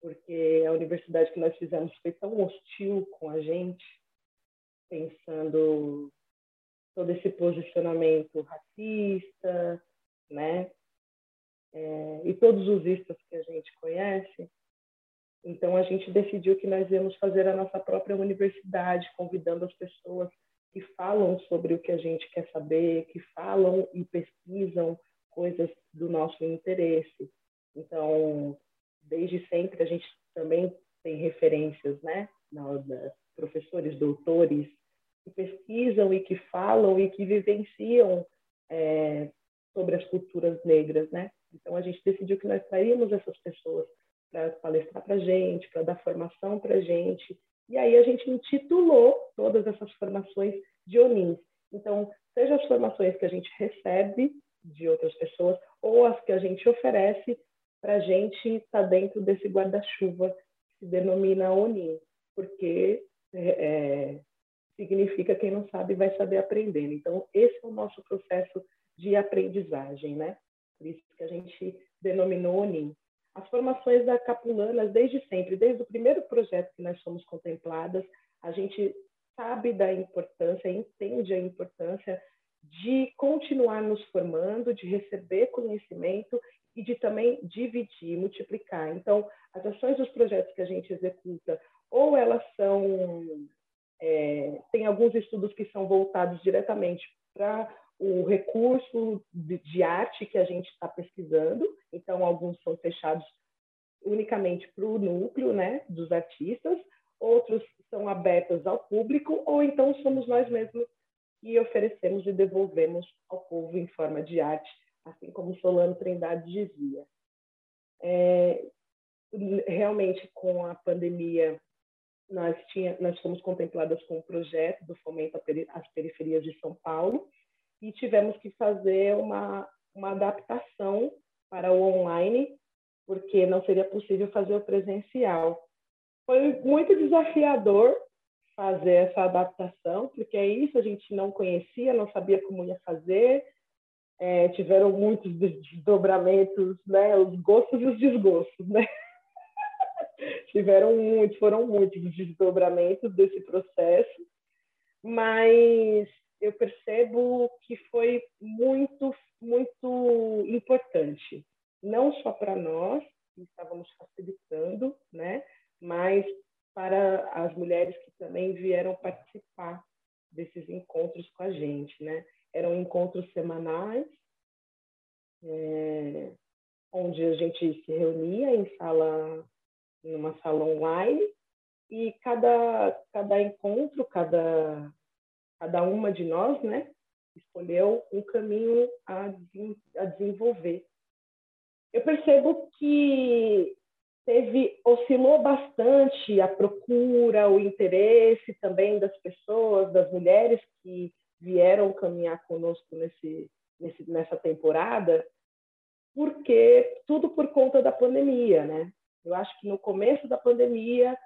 porque a universidade que nós fizemos foi tão hostil com a gente, pensando todo esse posicionamento racista, né? é, e todos os istas que a gente conhece. Então, a gente decidiu que nós íamos fazer a nossa própria universidade, convidando as pessoas que falam sobre o que a gente quer saber, que falam e pesquisam coisas do nosso interesse. Então, desde sempre, a gente também tem referências, né? professores, doutores, que pesquisam e que falam e que vivenciam é, sobre as culturas negras, né? Então, a gente decidiu que nós traíamos essas pessoas para palestrar para gente, para dar formação para gente. E aí a gente intitulou todas essas formações de ONINs. Então, seja as formações que a gente recebe de outras pessoas ou as que a gente oferece para a gente estar tá dentro desse guarda-chuva que se denomina ONIN, porque é, é, significa quem não sabe vai saber aprender. Então, esse é o nosso processo de aprendizagem, né? por isso que a gente denominou ONIM. As formações da Capulanas, desde sempre, desde o primeiro projeto que nós fomos contempladas, a gente sabe da importância, entende a importância de continuar nos formando, de receber conhecimento e de também dividir, multiplicar. Então, as ações dos projetos que a gente executa, ou elas são. É, tem alguns estudos que são voltados diretamente para o recurso de, de arte que a gente está pesquisando, então alguns são fechados unicamente para o núcleo né, dos artistas, outros são abertos ao público, ou então somos nós mesmos que oferecemos e devolvemos ao povo em forma de arte, assim como Solano Trindade dizia. É, realmente, com a pandemia, nós, tinha, nós fomos contempladas com o projeto do Fomento às Periferias de São Paulo, e tivemos que fazer uma, uma adaptação para o online, porque não seria possível fazer o presencial. Foi muito desafiador fazer essa adaptação, porque é isso, a gente não conhecia, não sabia como ia fazer, é, tiveram muitos desdobramentos, né, os gostos e os desgostos, né? [LAUGHS] tiveram muitos, foram muitos desdobramentos desse processo, mas eu percebo que foi muito, muito importante, não só para nós, que estávamos facilitando, né, mas para as mulheres que também vieram participar desses encontros com a gente, né? Eram encontros semanais, é, onde a gente se reunia em sala, numa sala online, e cada, cada encontro, cada cada uma de nós, né, escolheu um caminho a, a desenvolver. Eu percebo que teve oscilou bastante a procura, o interesse também das pessoas, das mulheres que vieram caminhar conosco nesse, nesse nessa temporada, porque tudo por conta da pandemia, né? Eu acho que no começo da pandemia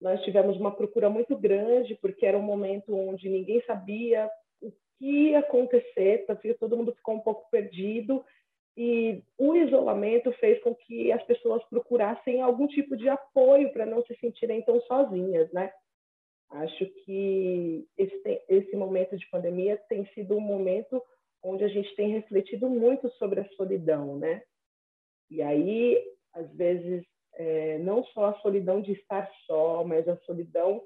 nós tivemos uma procura muito grande, porque era um momento onde ninguém sabia o que ia acontecer, tá todo mundo ficou um pouco perdido, e o isolamento fez com que as pessoas procurassem algum tipo de apoio para não se sentirem tão sozinhas, né? Acho que esse, esse momento de pandemia tem sido um momento onde a gente tem refletido muito sobre a solidão, né? E aí, às vezes, é, não só a solidão de estar só, mas a solidão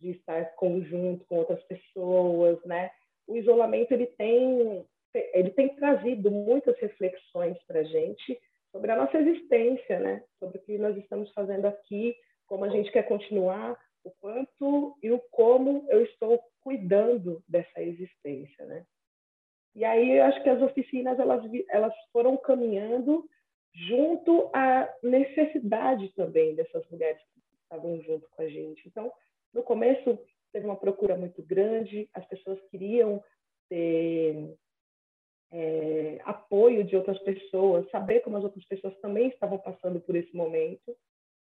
de estar conjunto com outras pessoas, né? O isolamento ele tem ele tem trazido muitas reflexões para a gente sobre a nossa existência, né? Sobre o que nós estamos fazendo aqui, como a gente quer continuar, o quanto e o como eu estou cuidando dessa existência, né? E aí eu acho que as oficinas elas elas foram caminhando junto à necessidade também dessas mulheres que estavam junto com a gente. Então, no começo teve uma procura muito grande, as pessoas queriam ter é, apoio de outras pessoas, saber como as outras pessoas também estavam passando por esse momento,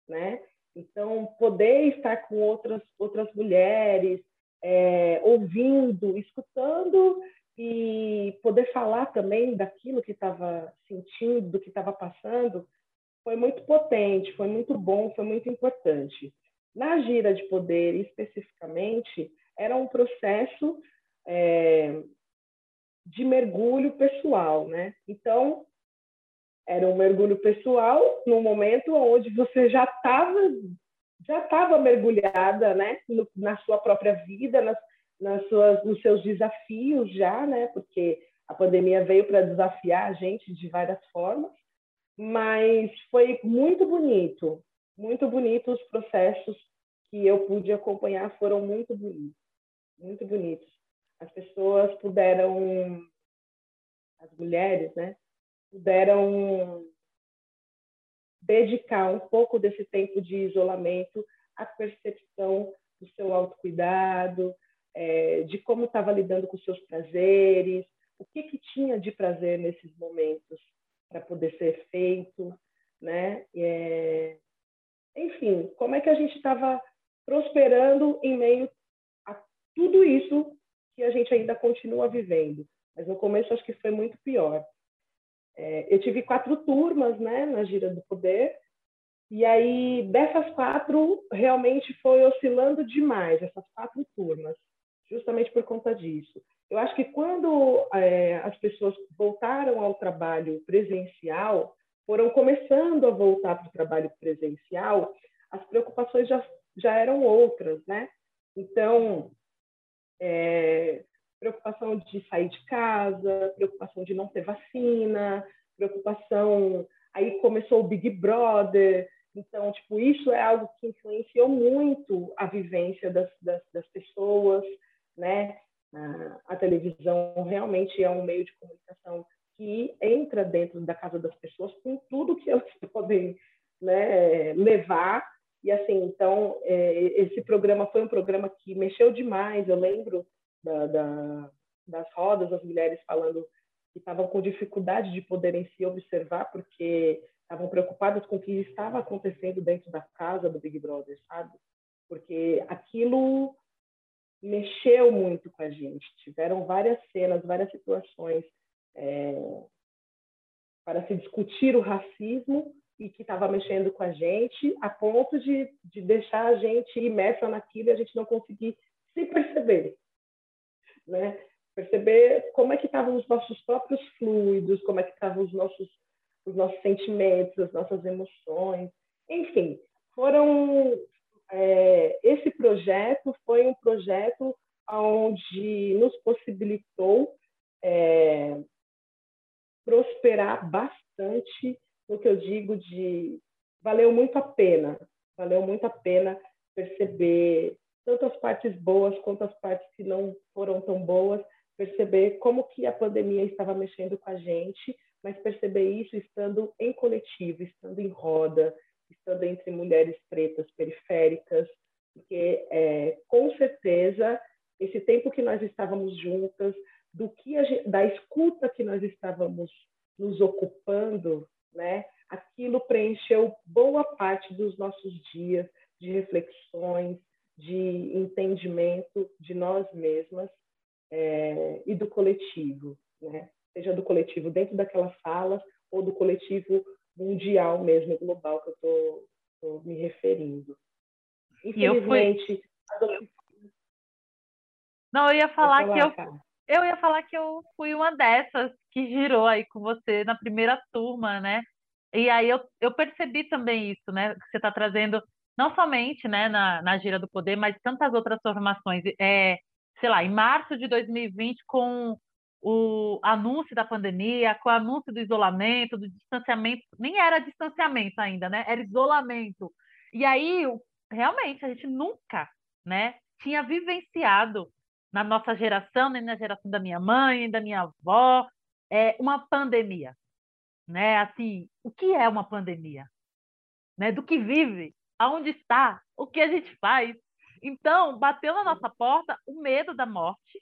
né? Então, poder estar com outras outras mulheres, é, ouvindo, escutando e poder falar também daquilo que estava sentindo, do que estava passando, foi muito potente, foi muito bom, foi muito importante. Na gira de poder, especificamente, era um processo é, de mergulho pessoal, né? Então, era um mergulho pessoal no momento onde você já estava já estava mergulhada, né, no, na sua própria vida, nas, nas suas, nos seus desafios já, né, porque a pandemia veio para desafiar a gente de várias formas, mas foi muito bonito, muito bonito os processos que eu pude acompanhar foram muito bonitos, muito bonitos. As pessoas puderam, as mulheres, né, puderam dedicar um pouco desse tempo de isolamento à percepção do seu autocuidado, é, de como estava lidando com seus prazeres, o que, que tinha de prazer nesses momentos para poder ser feito, né? É... Enfim, como é que a gente estava prosperando em meio a tudo isso que a gente ainda continua vivendo. Mas no começo acho que foi muito pior. É, eu tive quatro turmas, né, na gira do poder, e aí dessas quatro realmente foi oscilando demais essas quatro turmas, justamente por conta disso. Eu acho que quando é, as pessoas voltaram ao trabalho presencial, foram começando a voltar para o trabalho presencial, as preocupações já, já eram outras, né? Então, é, preocupação de sair de casa, preocupação de não ter vacina, preocupação. Aí começou o Big Brother. Então, tipo, isso é algo que influenciou muito a vivência das, das, das pessoas, né? A, televisão realmente é um meio de comunicação que entra dentro da casa das pessoas com tudo que elas [LAUGHS] podem né, levar. E assim, então, é, esse programa foi um programa que mexeu demais. Eu lembro da, da, das rodas, as mulheres falando que estavam com dificuldade de poderem se observar porque estavam preocupadas com o que estava acontecendo dentro da casa do Big Brother, sabe? Porque aquilo mexeu muito com a gente. Tiveram várias cenas, várias situações é, para se discutir o racismo e que estava mexendo com a gente, a ponto de, de deixar a gente imersa naquilo e a gente não conseguir se perceber né? Perceber como é que estavam os nossos próprios fluidos, como é que estavam os nossos os nossos sentimentos, as nossas emoções, enfim, foram é, esse projeto foi um projeto onde nos possibilitou é, prosperar bastante no que eu digo de valeu muito a pena, valeu muito a pena perceber tanto as partes boas quanto as partes que não foram tão boas, perceber como que a pandemia estava mexendo com a gente, mas perceber isso estando em coletivo, estando em roda, estando entre mulheres pretas periféricas, porque é, com certeza esse tempo que nós estávamos juntas, do que gente, da escuta que nós estávamos nos ocupando, né? Aquilo preencheu boa parte dos nossos dias de reflexões, de entendimento de nós mesmas é, e do coletivo, né? seja do coletivo dentro daquelas salas ou do coletivo mundial mesmo, global que eu estou me referindo. Infelizmente, eu fui... Não, eu ia falar, falar que eu, eu ia falar que eu fui uma dessas que girou aí com você na primeira turma, né? E aí eu, eu percebi também isso, né? Que você está trazendo não somente né, na, na Gira do Poder, mas tantas outras formações. É, sei lá, em março de 2020, com o anúncio da pandemia, com o anúncio do isolamento, do distanciamento, nem era distanciamento ainda, né? Era isolamento. E aí, realmente, a gente nunca, né, tinha vivenciado na nossa geração, nem na geração da minha mãe, da minha avó, é uma pandemia, né? Assim, o que é uma pandemia? Né? Do que vive? Aonde está? O que a gente faz? Então, bateu na nossa porta o medo da morte,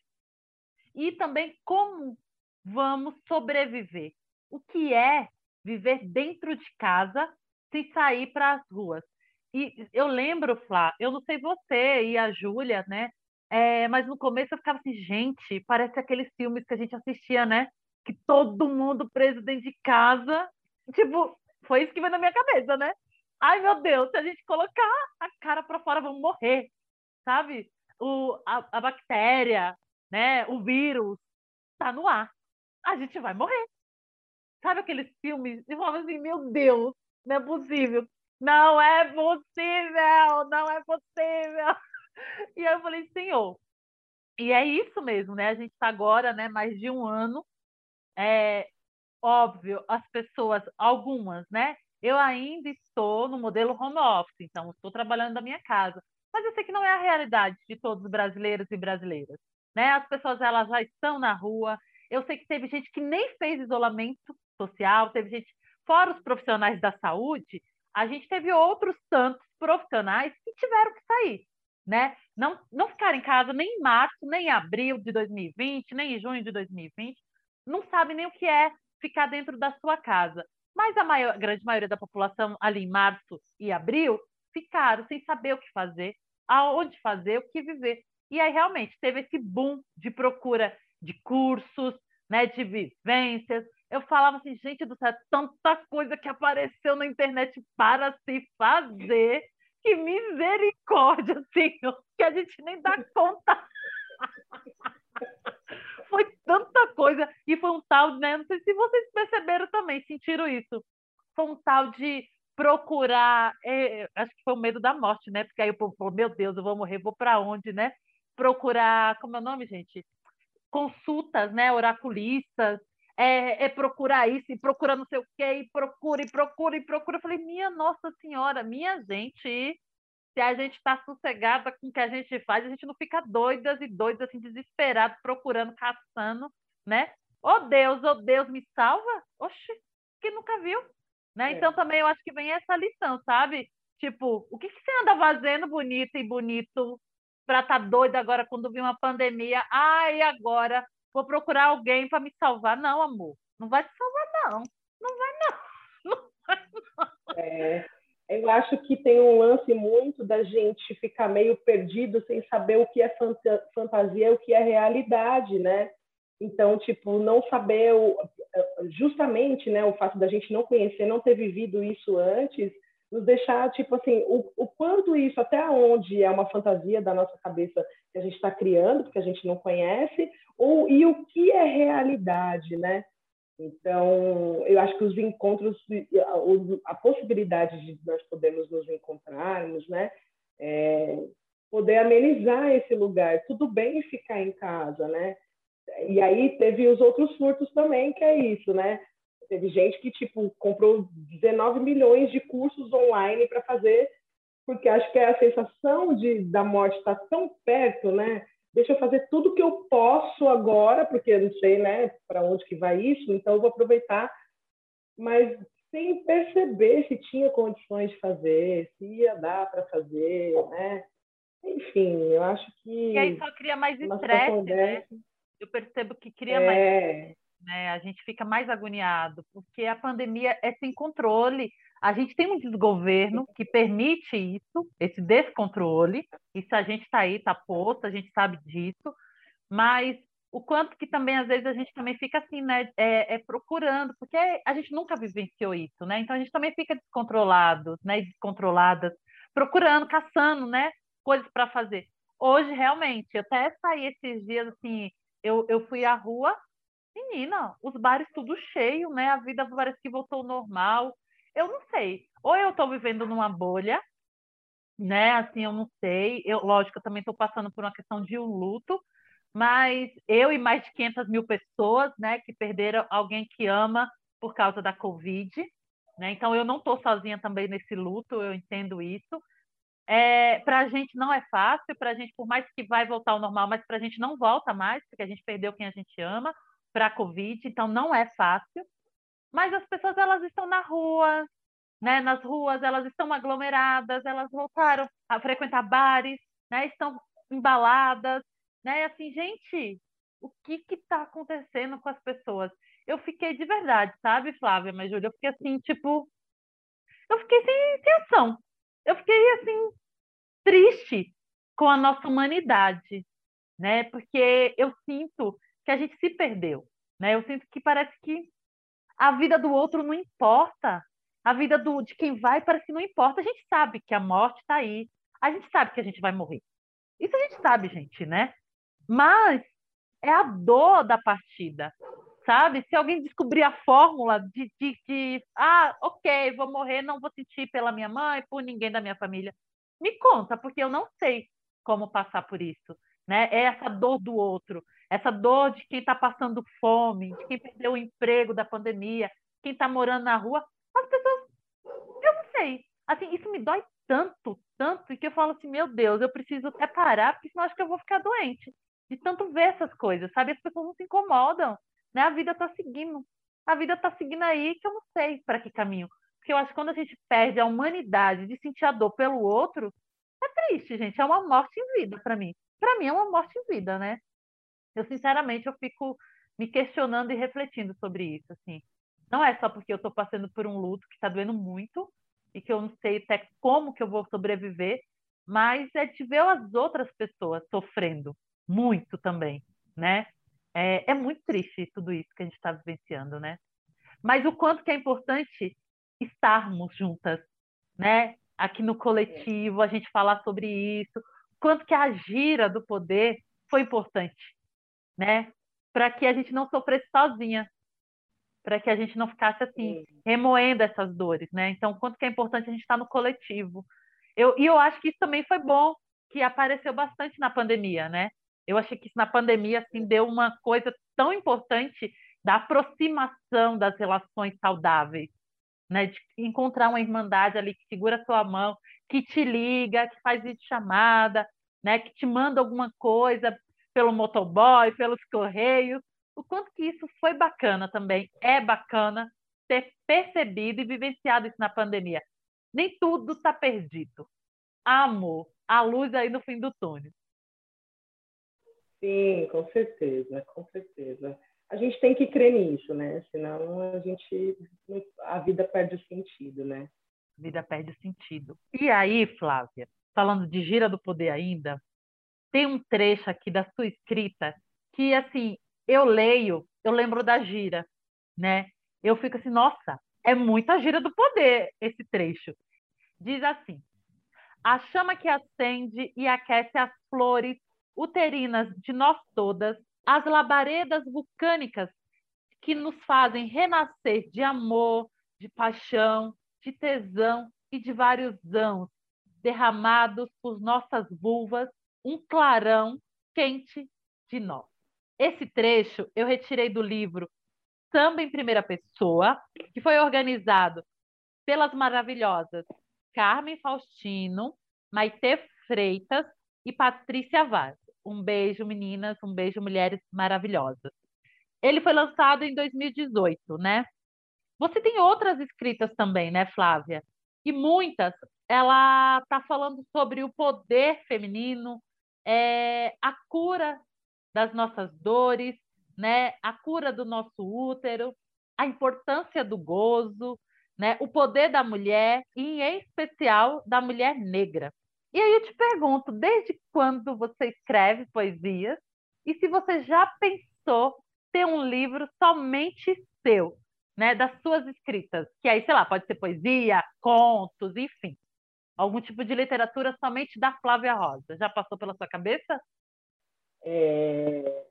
e também como vamos sobreviver. O que é viver dentro de casa sem sair para as ruas? E eu lembro, Flá, eu não sei você e a Júlia, né? É, mas no começo eu ficava assim, gente, parece aqueles filmes que a gente assistia, né? Que todo mundo preso dentro de casa. Tipo, foi isso que veio na minha cabeça, né? Ai, meu Deus, se a gente colocar a cara para fora, vamos morrer, sabe? O, a, a bactéria, né? O vírus está no ar. A gente vai morrer. Sabe aqueles filmes? E falava assim, meu Deus, não é possível. Não é possível, não é possível. [LAUGHS] E aí eu falei, Senhor, e é isso mesmo, né? A gente está agora, né, mais de um ano. É óbvio, as pessoas, algumas, né? Eu ainda estou no modelo home office, então estou trabalhando da minha casa. Mas eu sei que não é a realidade de todos os brasileiros e brasileiras né? As pessoas elas já estão na rua. Eu sei que teve gente que nem fez isolamento social, teve gente fora os profissionais da saúde, a gente teve outros tantos profissionais que tiveram que sair, né? Não não ficar em casa nem em março, nem em abril de 2020, nem em junho de 2020, não sabe nem o que é ficar dentro da sua casa. Mas a maior, grande maioria da população ali em março e abril ficaram sem saber o que fazer, aonde fazer, o que viver. E aí realmente teve esse boom de procura de cursos, né, de vivências. Eu falava assim, gente do céu, tanta coisa que apareceu na internet para se fazer, que misericórdia, Senhor, que a gente nem dá conta. [LAUGHS] foi tanta coisa e foi um tal, né? Não sei se vocês perceberam também, sentiram isso. Foi um tal de procurar, é, acho que foi o medo da morte, né? Porque aí o povo falou, meu Deus, eu vou morrer, vou para onde, né? procurar, como é o nome, gente? Consultas, né? Oraculistas, é, é, procurar isso e procura não sei o quê, e procura, e procura, e procura. Eu falei, minha Nossa Senhora, minha gente, se a gente está sossegada com o que a gente faz, a gente não fica doidas e doidas, assim, desesperado, procurando, caçando, né? Oh Deus, oh Deus, me salva? Oxi, que nunca viu. Né? É. Então também eu acho que vem essa lição, sabe? Tipo, o que, que você anda fazendo bonito e bonito para estar tá doida agora quando vir uma pandemia. Ai, agora vou procurar alguém para me salvar. Não, amor, não vai te salvar, não. Não vai, não. [LAUGHS] Não vai, não. É, eu acho que tem um lance muito da gente ficar meio perdido sem saber o que é fantasia e o que é realidade, né? Então, tipo, não saber o, justamente, né, o fato da gente não conhecer, não ter vivido isso antes, nos deixar, tipo assim, o, o quanto isso, até onde é uma fantasia da nossa cabeça que a gente está criando, porque a gente não conhece, ou e o que é realidade, né? Então, eu acho que os encontros, a, possibilidade de nós podermos nos encontrarmos, né? É, poder amenizar esse lugar. Tudo bem ficar em casa, né? E aí teve os outros furtos também, que é isso, né? Teve gente que, tipo, comprou 19 milhões de cursos online para fazer, porque acho que é a sensação de, da morte estar tá tão perto, né? Deixa eu fazer tudo que eu posso agora, porque eu não sei, né, para onde que vai isso, então eu vou aproveitar, mas sem perceber se tinha condições de fazer, se ia dar para fazer, né? Enfim, eu acho que. E aí só cria mais estresse, né? Eu percebo que cria é... mais né? A gente fica mais agoniado, porque a pandemia é sem controle. A gente tem um desgoverno que permite isso, esse descontrole. Isso a gente está aí, está posto, a gente sabe disso. Mas o quanto que também às vezes a gente também fica assim, né, é, é, procurando, porque a gente nunca vivenciou isso, né? Então a gente também fica descontrolado, né, descontroladas, procurando, caçando, né, coisas para fazer. Hoje realmente, eu até saí esses dias assim, eu, eu fui à rua Menina, os bares tudo cheio, né? A vida parece que voltou ao normal. Eu não sei. Ou eu estou vivendo numa bolha, né? Assim, eu não sei. Eu, lógico, eu também estou passando por uma questão de um luto, mas eu e mais de 500 mil pessoas, né, que perderam alguém que ama por causa da Covid, né? Então eu não estou sozinha também nesse luto, eu entendo isso. É, para a gente não é fácil, para a gente, por mais que vai voltar ao normal, mas para a gente não volta mais, porque a gente perdeu quem a gente ama para a Covid, então não é fácil. Mas as pessoas elas estão na rua, né? Nas ruas elas estão aglomeradas, elas voltaram a frequentar bares, né? Estão embaladas, né? Assim, gente, o que está acontecendo com as pessoas? Eu fiquei de verdade, sabe, Flávia, mas Júlia, eu fiquei assim, tipo, eu fiquei sem, ação. Eu fiquei assim triste com a nossa humanidade, né? Porque eu sinto que a gente se perdeu, né? Eu sinto que parece que a vida do outro não importa, a vida do, de quem vai parece que não importa. A gente sabe que a morte está aí, a gente sabe que a gente vai morrer. Isso a gente sabe, gente, né? Mas é a dor da partida, sabe? Se alguém descobrir a fórmula de, de, de, ah, ok, vou morrer, não vou sentir pela minha mãe, por ninguém da minha família, me conta, porque eu não sei como passar por isso, né? É essa dor do outro, essa dor de quem está passando fome, de quem perdeu o emprego da pandemia, quem está morando na rua, as pessoas, eu não sei, assim, isso me dói tanto, tanto, que eu falo assim, meu Deus, eu preciso até parar, porque senão acho que eu vou ficar doente, de tanto ver essas coisas, sabe? As pessoas não se incomodam, né? A vida está seguindo. A vida está seguindo aí que eu não sei para que caminho. Porque eu acho que quando a gente perde a humanidade de sentir a dor pelo outro, é triste, gente. É uma morte em vida para mim. Para mim é uma morte em vida, né? Eu, sinceramente, eu fico me questionando e refletindo sobre isso, assim. Não é só porque eu estou passando por um luto que está doendo muito e que eu não sei até como que eu vou sobreviver, mas é de ver as outras pessoas sofrendo muito também, né? É, é muito triste tudo isso que a gente está vivenciando, né? Mas o quanto que é importante estarmos juntas, né? Aqui no coletivo, a gente falar sobre isso, quanto que a gira do poder foi importante, né? Para que a gente não sofresse sozinha, para que a gente não ficasse assim, remoendo essas dores, né? Então, quanto que é importante a gente estar no coletivo. Eu, e eu acho que isso também foi bom, que apareceu bastante na pandemia, né? Eu achei que isso na pandemia assim, deu uma coisa tão importante da aproximação das relações saudáveis, né? De encontrar uma irmandade ali que segura a sua mão, que te liga, que faz chamada, né? Que te manda alguma coisa pelo motoboy, pelos correios. O quanto que isso foi bacana também, é bacana ter percebido e vivenciado isso na pandemia. Nem tudo está perdido. Amor, a luz aí no fim do túnel. Sim, com certeza, com certeza. A gente tem que crer nisso, né? Senão a gente a vida perde o sentido, né? A vida perde o sentido. E aí, Flávia, falando de gira do poder ainda, tem um trecho aqui da sua escrita que assim, eu leio, eu lembro da gira, né? Eu fico assim, nossa, é muita gira do poder esse trecho. Diz assim: a chama que acende e aquece as flores uterinas de nós todas, as labaredas vulcânicas que nos fazem renascer de amor, de paixão, de tesão e de vários ãos, derramados por nossas vulvas, um clarão quente de nós. Esse trecho eu retirei do livro Samba em Primeira Pessoa, que foi organizado pelas maravilhosas Carmen Faustino, Maite Freitas e Patrícia Vaz. Um beijo, meninas, um beijo, mulheres maravilhosas. Ele foi lançado em 2018, né? Você tem outras escritas também, né, Flávia? E muitas, ela está falando sobre o poder feminino, é, a cura das nossas dores, né? A cura do nosso útero, a importância do gozo, né? O poder da mulher e em especial da mulher negra. E aí eu te pergunto, desde quando você escreve poesias? E se você já pensou ter um livro somente seu, né, das suas escritas? Que aí, sei lá, pode ser poesia, contos, enfim. Algum tipo de literatura somente da Flávia Rosa. Já passou pela sua cabeça? É...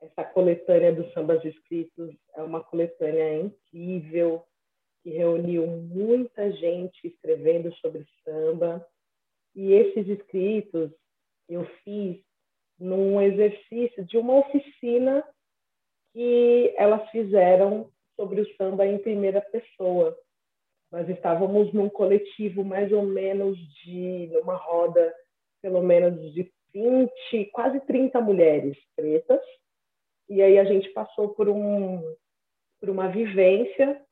Essa coletânea dos sambas escritos é uma coletânea incrível que reuniu muita gente escrevendo sobre samba e esses escritos eu fiz num exercício de uma oficina que elas fizeram sobre o samba em primeira pessoa. Nós estávamos num coletivo mais ou menos de, numa roda, pelo menos de 20, quase 30 mulheres pretas. E aí a gente passou por, um, por uma vivência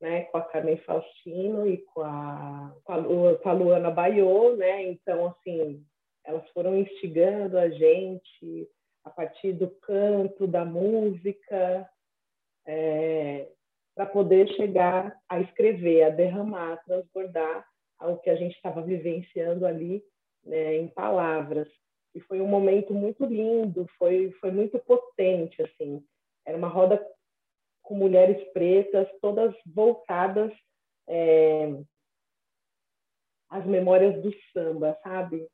né, com a Carmen Faustino e com a, com a, com a Luana Baiô, né? Então, assim, elas foram instigando a gente a partir do canto, da música, é, para poder chegar a escrever, a derramar, a transbordar o que a gente estava vivenciando ali né, em palavras. E foi um momento muito lindo, foi, foi muito potente, assim. Era uma roda com mulheres pretas, todas voltadas é, às memórias do samba, sabe?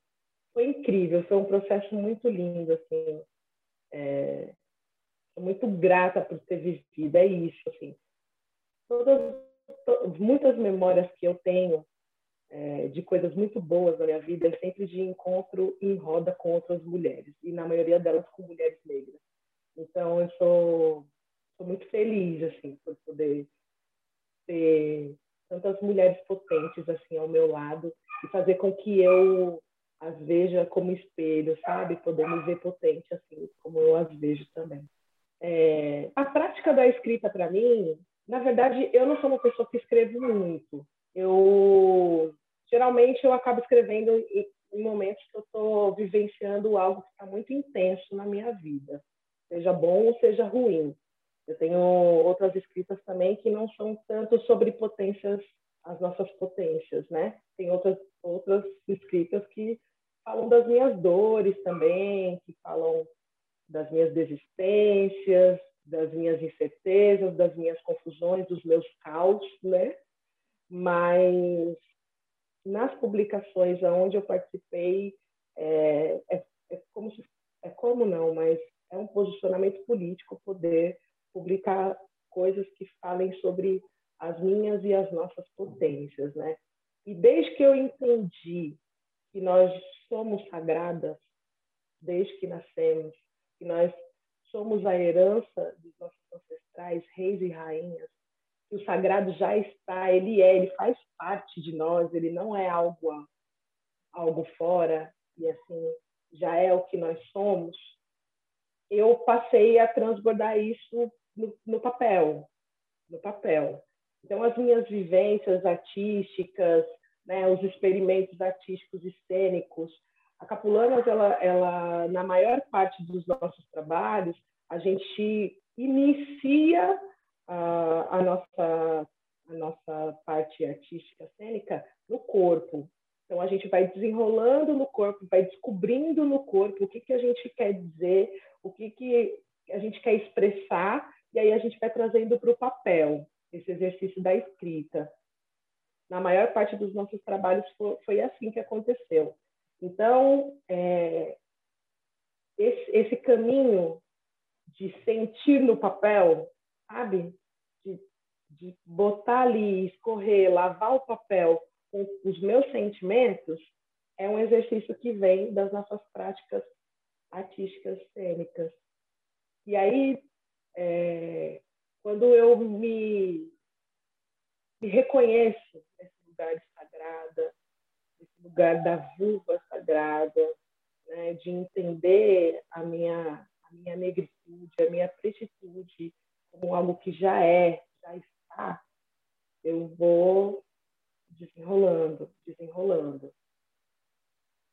Foi incrível, foi um processo muito lindo, assim. É, muito grata por ter vivido, é isso, assim todas, muitas memórias que eu tenho é, de coisas muito boas na minha vida é sempre de encontro em roda com outras mulheres e na maioria delas com mulheres negras. Então eu sou, sou muito feliz assim por poder ter tantas mulheres potentes assim ao meu lado e fazer com que eu as veja como espelho, sabe? Poder me ver potente assim como eu as vejo também. É, a prática da escrita para mim na verdade, eu não sou uma pessoa que escreve muito. Eu geralmente eu acabo escrevendo em momentos que eu estou vivenciando algo que está muito intenso na minha vida, seja bom ou seja ruim. Eu tenho outras escritas também que não são tanto sobre potências, as nossas potências, né? Tem outras outras escritas que falam das minhas dores também, que falam das minhas desistências, das minhas incertezas, das minhas confusões, dos meus caos, né? Mas nas publicações aonde eu participei, é, é, é, como se, é como não, mas é um posicionamento político poder publicar coisas que falem sobre as minhas e as nossas potências, né? E desde que eu entendi que nós somos sagradas, desde que nascemos, que nós somos a herança dos nossos ancestrais, reis e rainhas, o sagrado já está, ele é, ele faz parte de nós, ele não é algo algo fora e assim já é o que nós somos. Eu passei a transbordar isso no, no papel, no papel. Então as minhas vivências artísticas, né, os experimentos artísticos e cênicos, a Capulanas, ela, ela, na maior parte dos nossos trabalhos, a gente inicia a, a, nossa, a nossa parte artística cênica no corpo. Então, a gente vai desenrolando no corpo, vai descobrindo no corpo o que, que a gente quer dizer, o que, que a gente quer expressar, e aí a gente vai trazendo para o papel esse exercício da escrita. Na maior parte dos nossos trabalhos foi assim que aconteceu. Então, é, esse, esse, caminho de sentir no papel, sabe? De, de botar ali, escorrer, lavar o papel com os meus sentimentos, é um exercício que vem das nossas práticas artísticas cênicas. E aí, é, quando eu me, me reconheço nesse lugar de sagrada, lugar da vulva sagrada, né, de entender a minha, a minha negritude, a minha pretitude como algo que já é, já está, eu vou desenrolando, desenrolando.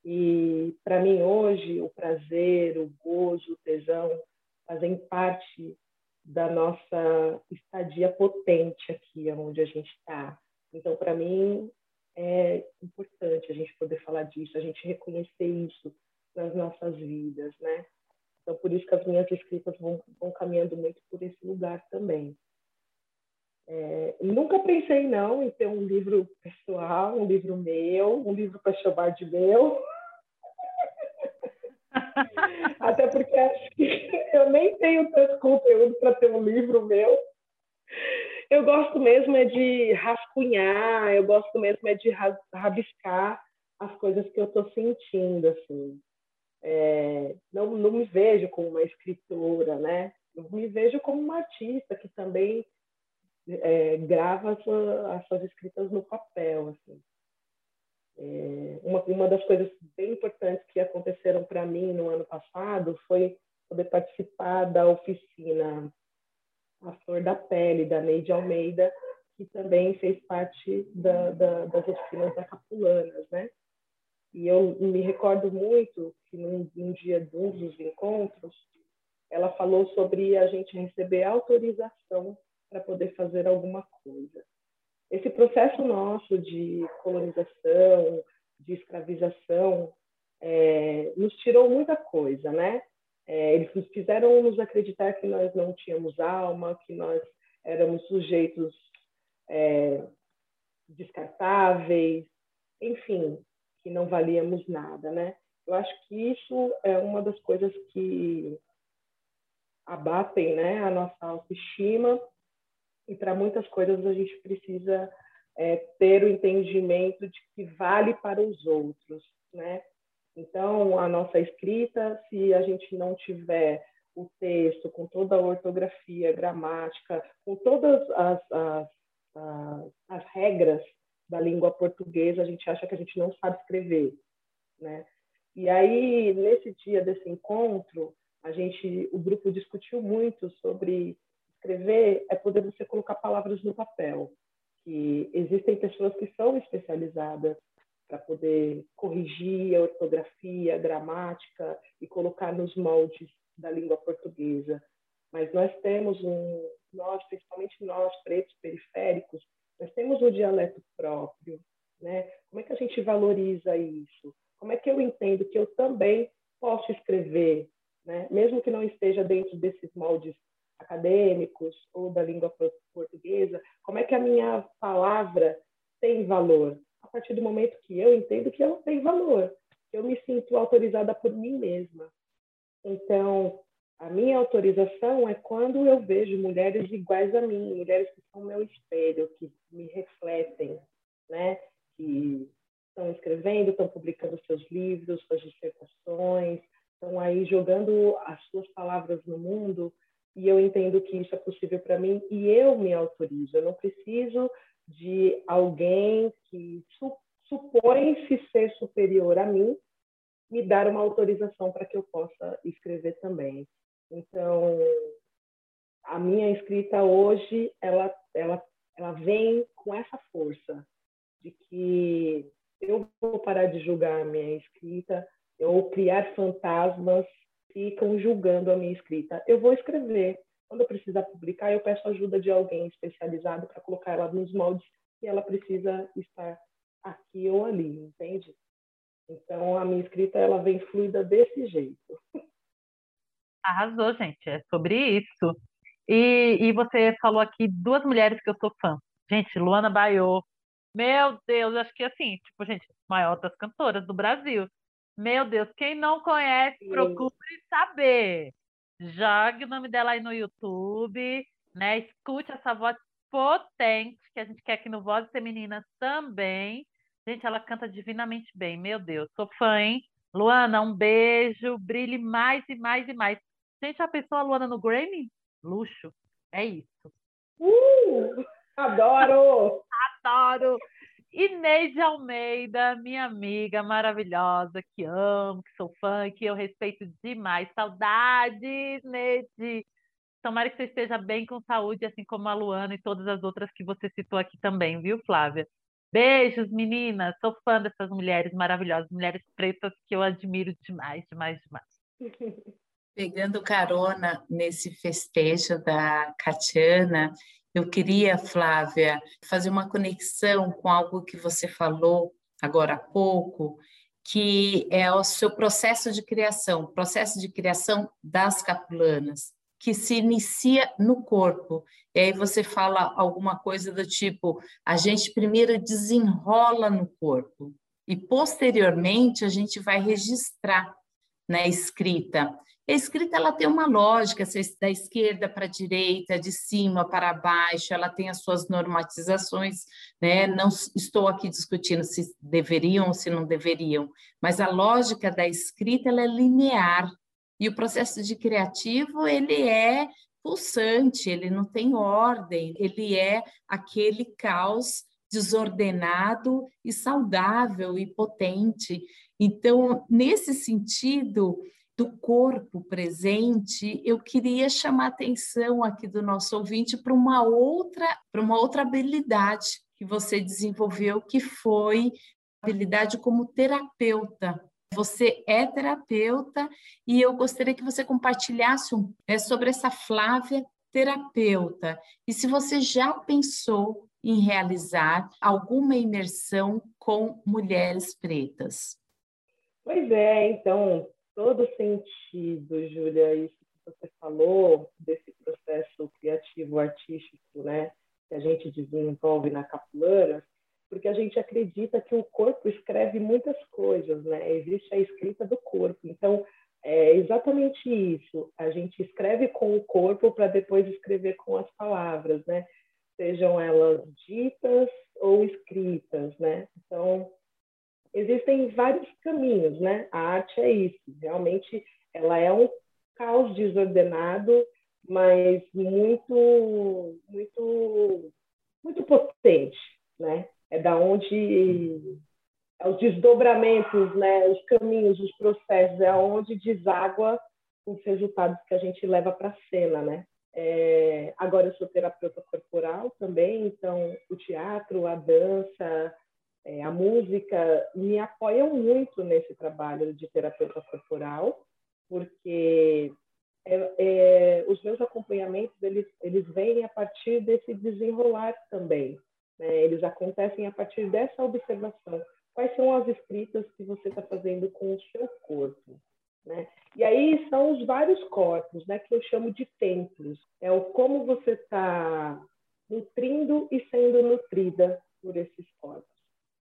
E para mim hoje o prazer, o gozo, o tesão fazem parte da nossa estadia potente aqui onde a gente está. Então para mim é importante a gente poder falar disso, a gente reconhecer isso nas nossas vidas, né? Então, por isso que as minhas escritas vão, vão caminhando muito por esse lugar também. É, nunca pensei, não, em ter um livro pessoal, um livro meu, um livro para chamar de meu. [LAUGHS] Até porque acho que eu nem tenho tanto conteúdo para ter um livro meu. Eu gosto mesmo é de rascunhar, eu gosto mesmo é de rabiscar as coisas que eu estou sentindo, assim. é, não, não me vejo como uma escritora, né? Eu me vejo como uma artista que também é, grava as suas, as suas escritas no papel, assim. É, uma, uma das coisas bem importantes que aconteceram para mim no ano passado foi poder participar da oficina A Flor da Pele, da Neide Almeida, que também fez parte da, da, das oficinas da Capulanas, né? E eu me recordo muito que num, num dia de um dos encontros, ela falou sobre a gente receber autorização para poder fazer alguma coisa esse processo nosso de colonização, de escravização, é, nos tirou muita coisa, né? É, eles nos fizeram nos acreditar que nós não tínhamos alma, que nós éramos sujeitos é, descartáveis, enfim, que não valíamos nada, né? Eu acho que isso é uma das coisas que abatem, né, a nossa autoestima e para muitas coisas a gente precisa é, ter o entendimento de que vale para os outros, né? Então, a nossa escrita, se a gente não tiver o texto com toda a ortografia, gramática, com todas as, as, as, as regras da língua portuguesa, a gente acha que a gente não sabe escrever, né? E aí, nesse dia desse encontro, a gente, o grupo discutiu muito sobre escrever é poder você colocar palavras no papel. Que existem pessoas que são especializadas para poder corrigir a ortografia, a gramática e colocar nos moldes da língua portuguesa. Mas nós temos um, nós, principalmente nós, pretos periféricos, nós temos um dialeto próprio, né? Como é que a gente valoriza isso? Como é que eu entendo que eu também posso escrever, né? Mesmo que não esteja dentro desses moldes acadêmicos ou da língua portuguesa, como é que a minha palavra tem valor? A partir do momento que eu entendo que ela tem valor, eu me sinto autorizada por mim mesma. Então, a minha autorização é quando eu vejo mulheres iguais a mim, mulheres que são meu espelho, que me refletem, né? Que estão escrevendo, estão publicando seus livros, suas dissertações, estão aí jogando as suas palavras no mundo e eu entendo que isso é possível para mim e eu me autorizo. Eu não preciso de alguém que su supõe-se ser superior a mim me dar uma autorização para que eu possa escrever também. Então, a minha escrita hoje, ela, ela, ela vem com essa força de que eu vou parar de julgar a minha escrita, ou criar fantasmas ficam julgando a minha escrita. Eu vou escrever. Quando eu precisar publicar, eu peço ajuda de alguém especializado para colocar ela nos moldes que ela precisa estar aqui ou ali, entende? Então, a minha escrita ela vem fluida desse jeito. Arrasou, gente. É sobre isso. E, e você falou aqui duas mulheres que eu sou fã. Gente, Luana Baiô. Meu Deus, acho que assim, tipo, gente, maior das cantoras do Brasil. Meu Deus, quem não conhece, procure saber. Jogue o nome dela aí no YouTube, né? Escute essa voz potente que a gente quer aqui no Vozes Femininas também. Gente, ela canta divinamente bem. Meu Deus, sou fã, hein? Luana, um beijo. Brilhe mais e mais e mais. Gente, a pessoa Luana no Grammy? Luxo. É isso. Uh, adoro! [LAUGHS] Adoro! Inês de Almeida, minha amiga maravilhosa, que amo, que sou fã, que eu respeito demais. Saudades, Neide! Tomara que você esteja bem com saúde, assim como a Luana e todas as outras que você citou aqui também, viu, Flávia? Beijos, meninas! Sou fã dessas mulheres maravilhosas, mulheres pretas que eu admiro demais, demais, demais. [LAUGHS] Pegando carona nesse festejo da Catiana, eu queria, Flávia, fazer uma conexão com algo que você falou agora há pouco, que é o seu processo de criação, processo de criação das capulanas, que se inicia no corpo. E aí você fala alguma coisa do tipo: a gente primeiro desenrola no corpo e posteriormente a gente vai registrar na escrita. A escrita ela tem uma lógica, da esquerda para a direita, de cima para baixo, ela tem as suas normatizações, né? Não estou aqui discutindo se deveriam ou se não deveriam, mas a lógica da escrita ela é linear. E o processo de criativo, ele é pulsante, ele não tem ordem, ele é aquele caos desordenado e saudável e potente. Então, nesse sentido do corpo presente, eu queria chamar atenção aqui do nosso ouvinte para uma outra, para uma outra habilidade que você desenvolveu, que foi habilidade como terapeuta. Você é terapeuta e eu gostaria que você compartilhasse um, é, sobre essa Flávia terapeuta. E se você já pensou em realizar alguma imersão com mulheres pretas? Pois é, então, todo sentido, Júlia, isso que você falou, desse processo criativo, artístico, né, que a gente desenvolve na Capulana, porque a gente acredita que o corpo escreve muitas coisas, né? Existe a escrita do corpo. Então, é exatamente isso. A gente escreve com o corpo para depois escrever com as palavras, né? Sejam elas ditas ou escritas, né? Então, existem vários caminhos, né? A arte é isso. Realmente, ela é um caos desordenado, mas muito, muito, muito potente, né? É da onde é os desdobramentos, né? Os caminhos, os processos, é onde deságua os resultados que a gente leva para a cena, né? É, agora eu sou terapeuta corporal também, então o teatro, a dança, é, a música me apoiam muito nesse trabalho de terapeuta corporal, porque é, é, os meus acompanhamentos eles, eles vêm a partir desse desenrolar também. Né? Eles acontecem a partir dessa observação. Quais são as escritas que você está fazendo com o seu corpo? Né? E aí são os vários corpos, né, que eu chamo de templos. É o como você está nutrindo e sendo nutrida por esses corpos.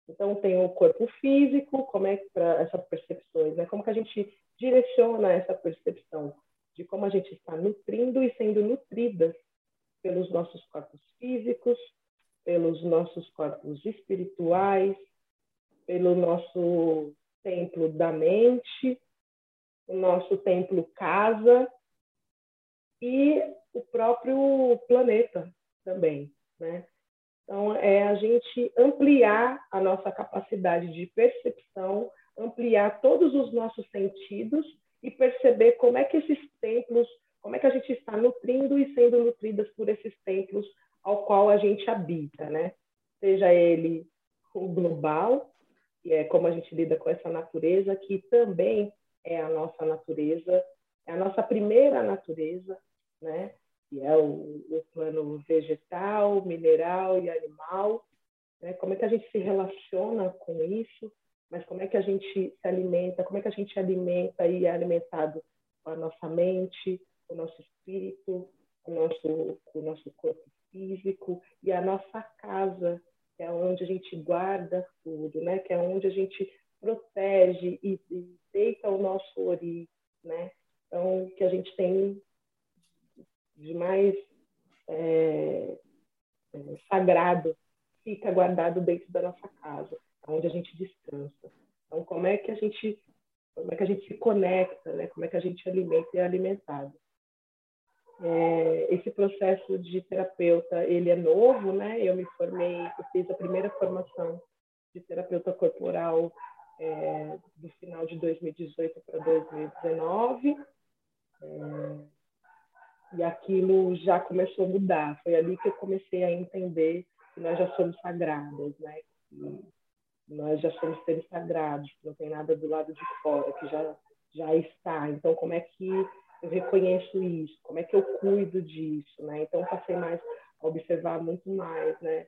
Então, tem o corpo físico, como é para essas percepções, né? Como que a gente direciona essa percepção de como a gente está nutrindo e sendo nutridas pelos nossos corpos físicos, pelos nossos corpos espirituais, pelo nosso templo da mente, o nosso templo casa e o próprio planeta também, né? Então, é a gente ampliar a nossa capacidade de percepção, ampliar todos os nossos sentidos e perceber como é que esses templos, como é que a gente está nutrindo e sendo nutridas por esses templos ao qual a gente habita, né? Seja ele o global, que é como a gente lida com essa natureza, que também é a nossa natureza, é a nossa primeira natureza, né? Que é o, o plano vegetal, mineral e animal. Né? Como é que a gente se relaciona com isso? Mas como é que a gente se alimenta? Como é que a gente alimenta e é alimentado com a nossa mente, o nosso espírito, o nosso, o nosso corpo físico e a nossa casa, que é onde a gente guarda tudo, né? Que é onde a gente protege e, e deita o nosso ori, né? Então, que a gente tem de mais é, é, sagrado fica guardado dentro da nossa casa, onde a gente descansa. Então, como é que a gente como é que a gente se conecta, né? Como é que a gente alimenta e é alimentado? É, esse processo de terapeuta ele é novo, né? Eu me formei, eu fiz a primeira formação de terapeuta corporal é, do final de 2018 para 2019. É, e aquilo já começou a mudar. Foi ali que eu comecei a entender que nós já somos sagradas, né? Que nós já somos seres sagrados, que não tem nada do lado de fora, que já já está. Então, como é que eu reconheço isso? Como é que eu cuido disso, né? Então, passei mais a observar muito mais, né?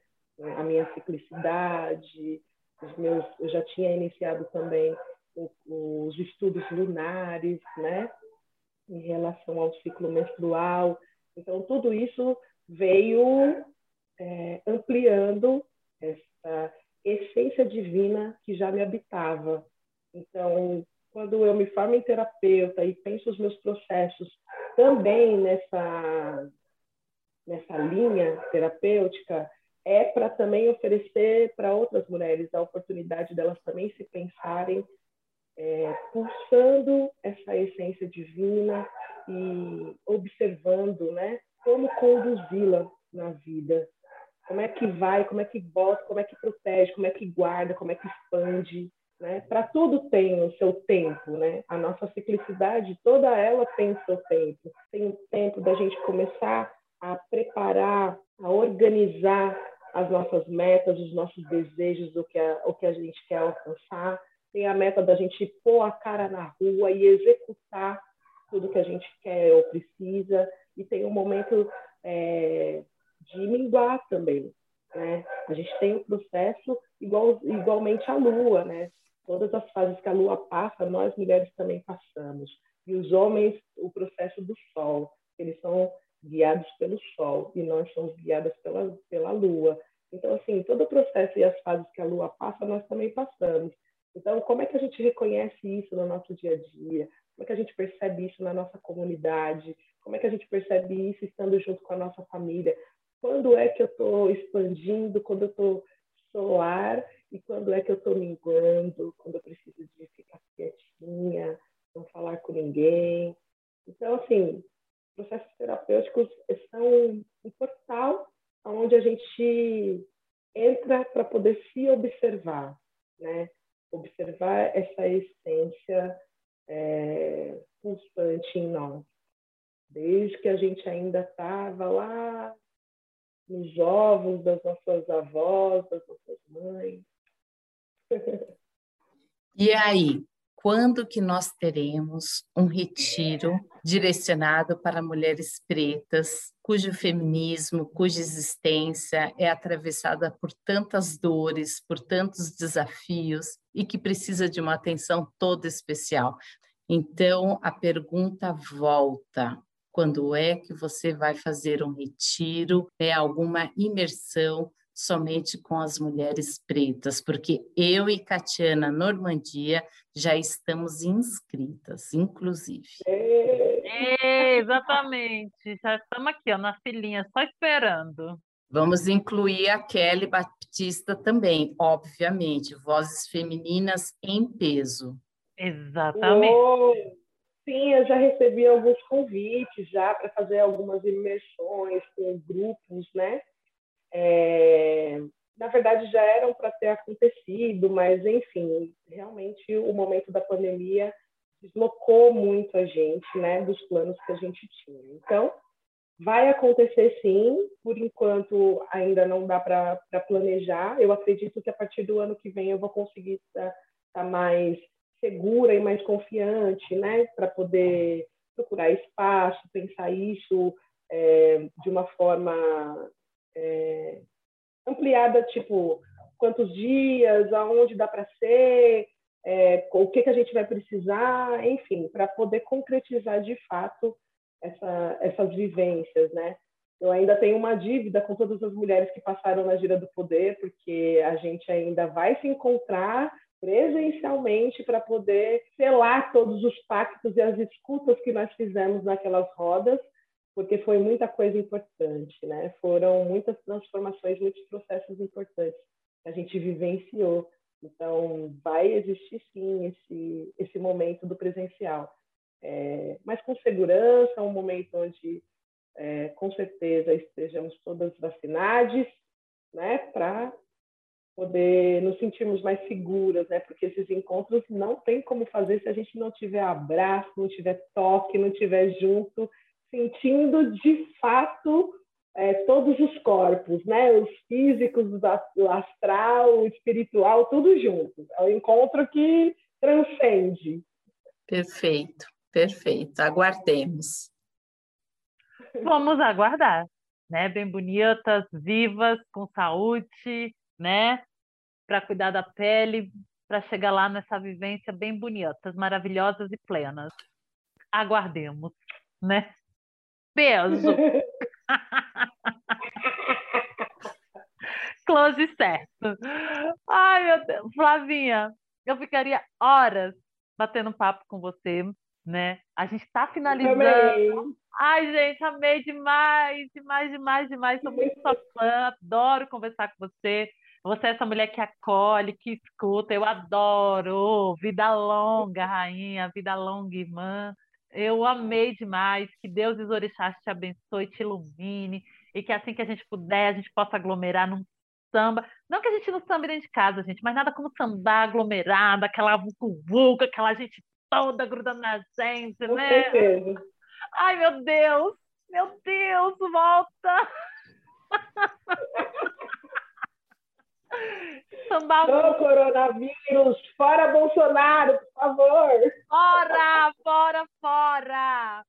A minha ciclicidade, os meus, eu já tinha iniciado também os estudos lunares, né? Em relação ao ciclo menstrual. Então, tudo isso veio é, ampliando essa essência divina que já me habitava. Então, quando eu me formo em terapeuta e penso os meus processos também nessa, nessa linha terapêutica, é para também oferecer para outras mulheres a oportunidade delas também se pensarem é, pulsando essa essência divina e observando, né, como conduzi-la na vida, como é que vai, como é que bota, como é que protege, como é que guarda, como é que expande, né? Para tudo tem o seu tempo, né? A nossa ciclicidade toda ela tem o seu tempo. Tem o tempo da gente começar a preparar, a organizar as nossas metas, os nossos desejos, o que a, o que a gente quer alcançar. Tem a meta da gente pôr a cara na rua e executar tudo que a gente quer ou precisa. E tem um momento é, de minguar também. Né? A gente tem um processo igual, igualmente à Lua, né? Todas as fases que a Lua passa, nós mulheres também passamos. E os homens, o processo do Sol, eles são guiados pelo Sol e nós somos guiadas pela, pela Lua. Então, assim, todo o processo e as fases que a Lua passa, nós também passamos. Então, como é que a gente reconhece isso no nosso dia a dia? Como é que a gente percebe isso na nossa comunidade? Como é que a gente percebe isso estando junto com a nossa família? Quando é que eu estou expandindo? Quando eu estou solar? E quando é que eu estou minguando? Quando eu preciso de ficar quietinha, não falar com ninguém? Então, assim, processos terapêuticos são um portal onde a gente entra para poder se observar, né? Observar essa essência é, constante em nós desde que a gente ainda estava lá nos ovos das nossas avós, das nossas mães. [LAUGHS] E aí, quando que nós teremos um retiro direcionado para mulheres pretas, cujo feminismo, cuja existência é atravessada por tantas dores, por tantos desafios e que precisa de uma atenção toda especial? Então, a pergunta volta: quando é que você vai fazer um retiro, é alguma imersão somente com as mulheres pretas, porque eu e Catiana Normandia já estamos inscritas, inclusive. É, exatamente, já estamos aqui, ó, na filinha, só esperando. Vamos incluir a Kelly Batista também, obviamente, vozes femininas em peso. Exatamente. Uou! Sim, eu já recebi alguns convites já para fazer algumas imersões com grupos, né? É, na verdade, já eram para ter acontecido, mas, enfim, realmente o momento da pandemia deslocou muito a gente, né, dos planos que a gente tinha. Então, vai acontecer sim, por enquanto ainda não dá para planejar. Eu acredito que a partir do ano que vem eu vou conseguir estar tá, tá mais segura e mais confiante, né, para poder procurar espaço, pensar isso é, de uma forma é, ampliada, tipo quantos dias, aonde dá para ser, é, o que que a gente vai precisar, enfim, para poder concretizar de fato essa, essas vivências, né? Eu ainda tenho uma dívida com todas as mulheres que passaram na gira do poder, porque a gente ainda vai se encontrar presencialmente para poder selar todos os pactos e as escutas que nós fizemos naquelas rodas, porque foi muita coisa importante, né? Foram muitas transformações, muitos processos importantes que a gente vivenciou. Então, vai existir sim esse esse momento do presencial, é, mas com segurança, um momento onde é, com certeza estejamos todas vacinadas, né? Para poder nos sentirmos mais seguras, né? Porque esses encontros não tem como fazer se a gente não tiver abraço, não tiver toque, não tiver junto, sentindo de fato é, todos os corpos, né? Os físicos, o astral, o espiritual, tudo junto. É um encontro que transcende. Perfeito, perfeito. Aguardemos. Vamos aguardar, né? Bem bonitas, vivas, com saúde, né? Para cuidar da pele, para chegar lá nessa vivência bem bonitas, maravilhosas e plenas. Aguardemos, né? Beijo. [LAUGHS] Close certo. Ai, meu Deus. Flavinha, eu ficaria horas batendo papo com você, né? A gente está finalizando. Ai, gente, amei demais, demais, demais, demais. Sou muito sua fã, adoro conversar com você. Você é essa mulher que acolhe, que escuta, eu adoro. Vida longa, rainha, vida longa, irmã. Eu amei demais. Que Deus e os orixás te abençoe, te ilumine. E que assim que a gente puder, a gente possa aglomerar num samba. Não que a gente não samba dentro de casa, gente, mas nada como sambar aglomerado, aquela vucu aquela gente toda grudando na gente, Com né? certeza. Ai, meu Deus! Meu Deus, volta! [LAUGHS] Sambar Ô, coronavírus, fora Bolsonaro, por favor. fora, fora, fora!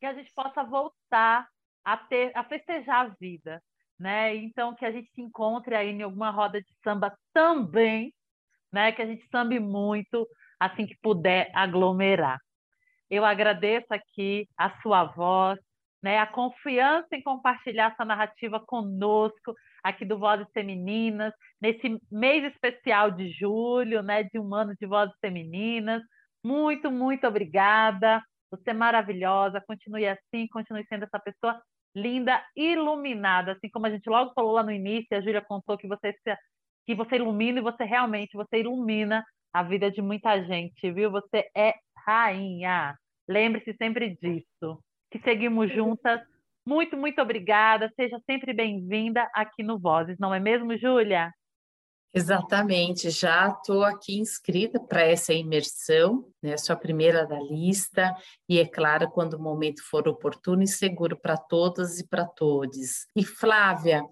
Que a gente possa voltar a ter, a festejar a vida, né? Então que a gente se encontre aí em alguma roda de samba também, né? Que a gente sambe muito, assim que puder aglomerar. Eu agradeço aqui a sua voz, né? A confiança em compartilhar essa narrativa conosco aqui do Vozes Femininas, nesse mês especial de julho, né? De um ano de Vozes Femininas. Muito, muito obrigada. Você é maravilhosa. Continue assim, continue sendo essa pessoa linda, iluminada, assim como a gente logo falou lá no início, a Júlia contou que você que você ilumina e você realmente você ilumina a vida de muita gente, viu? Você é rainha. Lembre-se sempre disso. Que seguimos juntas. Muito, muito obrigada. Seja sempre bem-vinda aqui no Vozes, não é mesmo, Júlia? Exatamente, já estou aqui inscrita para essa imersão, né? Sou a primeira da lista, e é claro, quando o momento for oportuno e seguro para todas e para todos. E Flávia,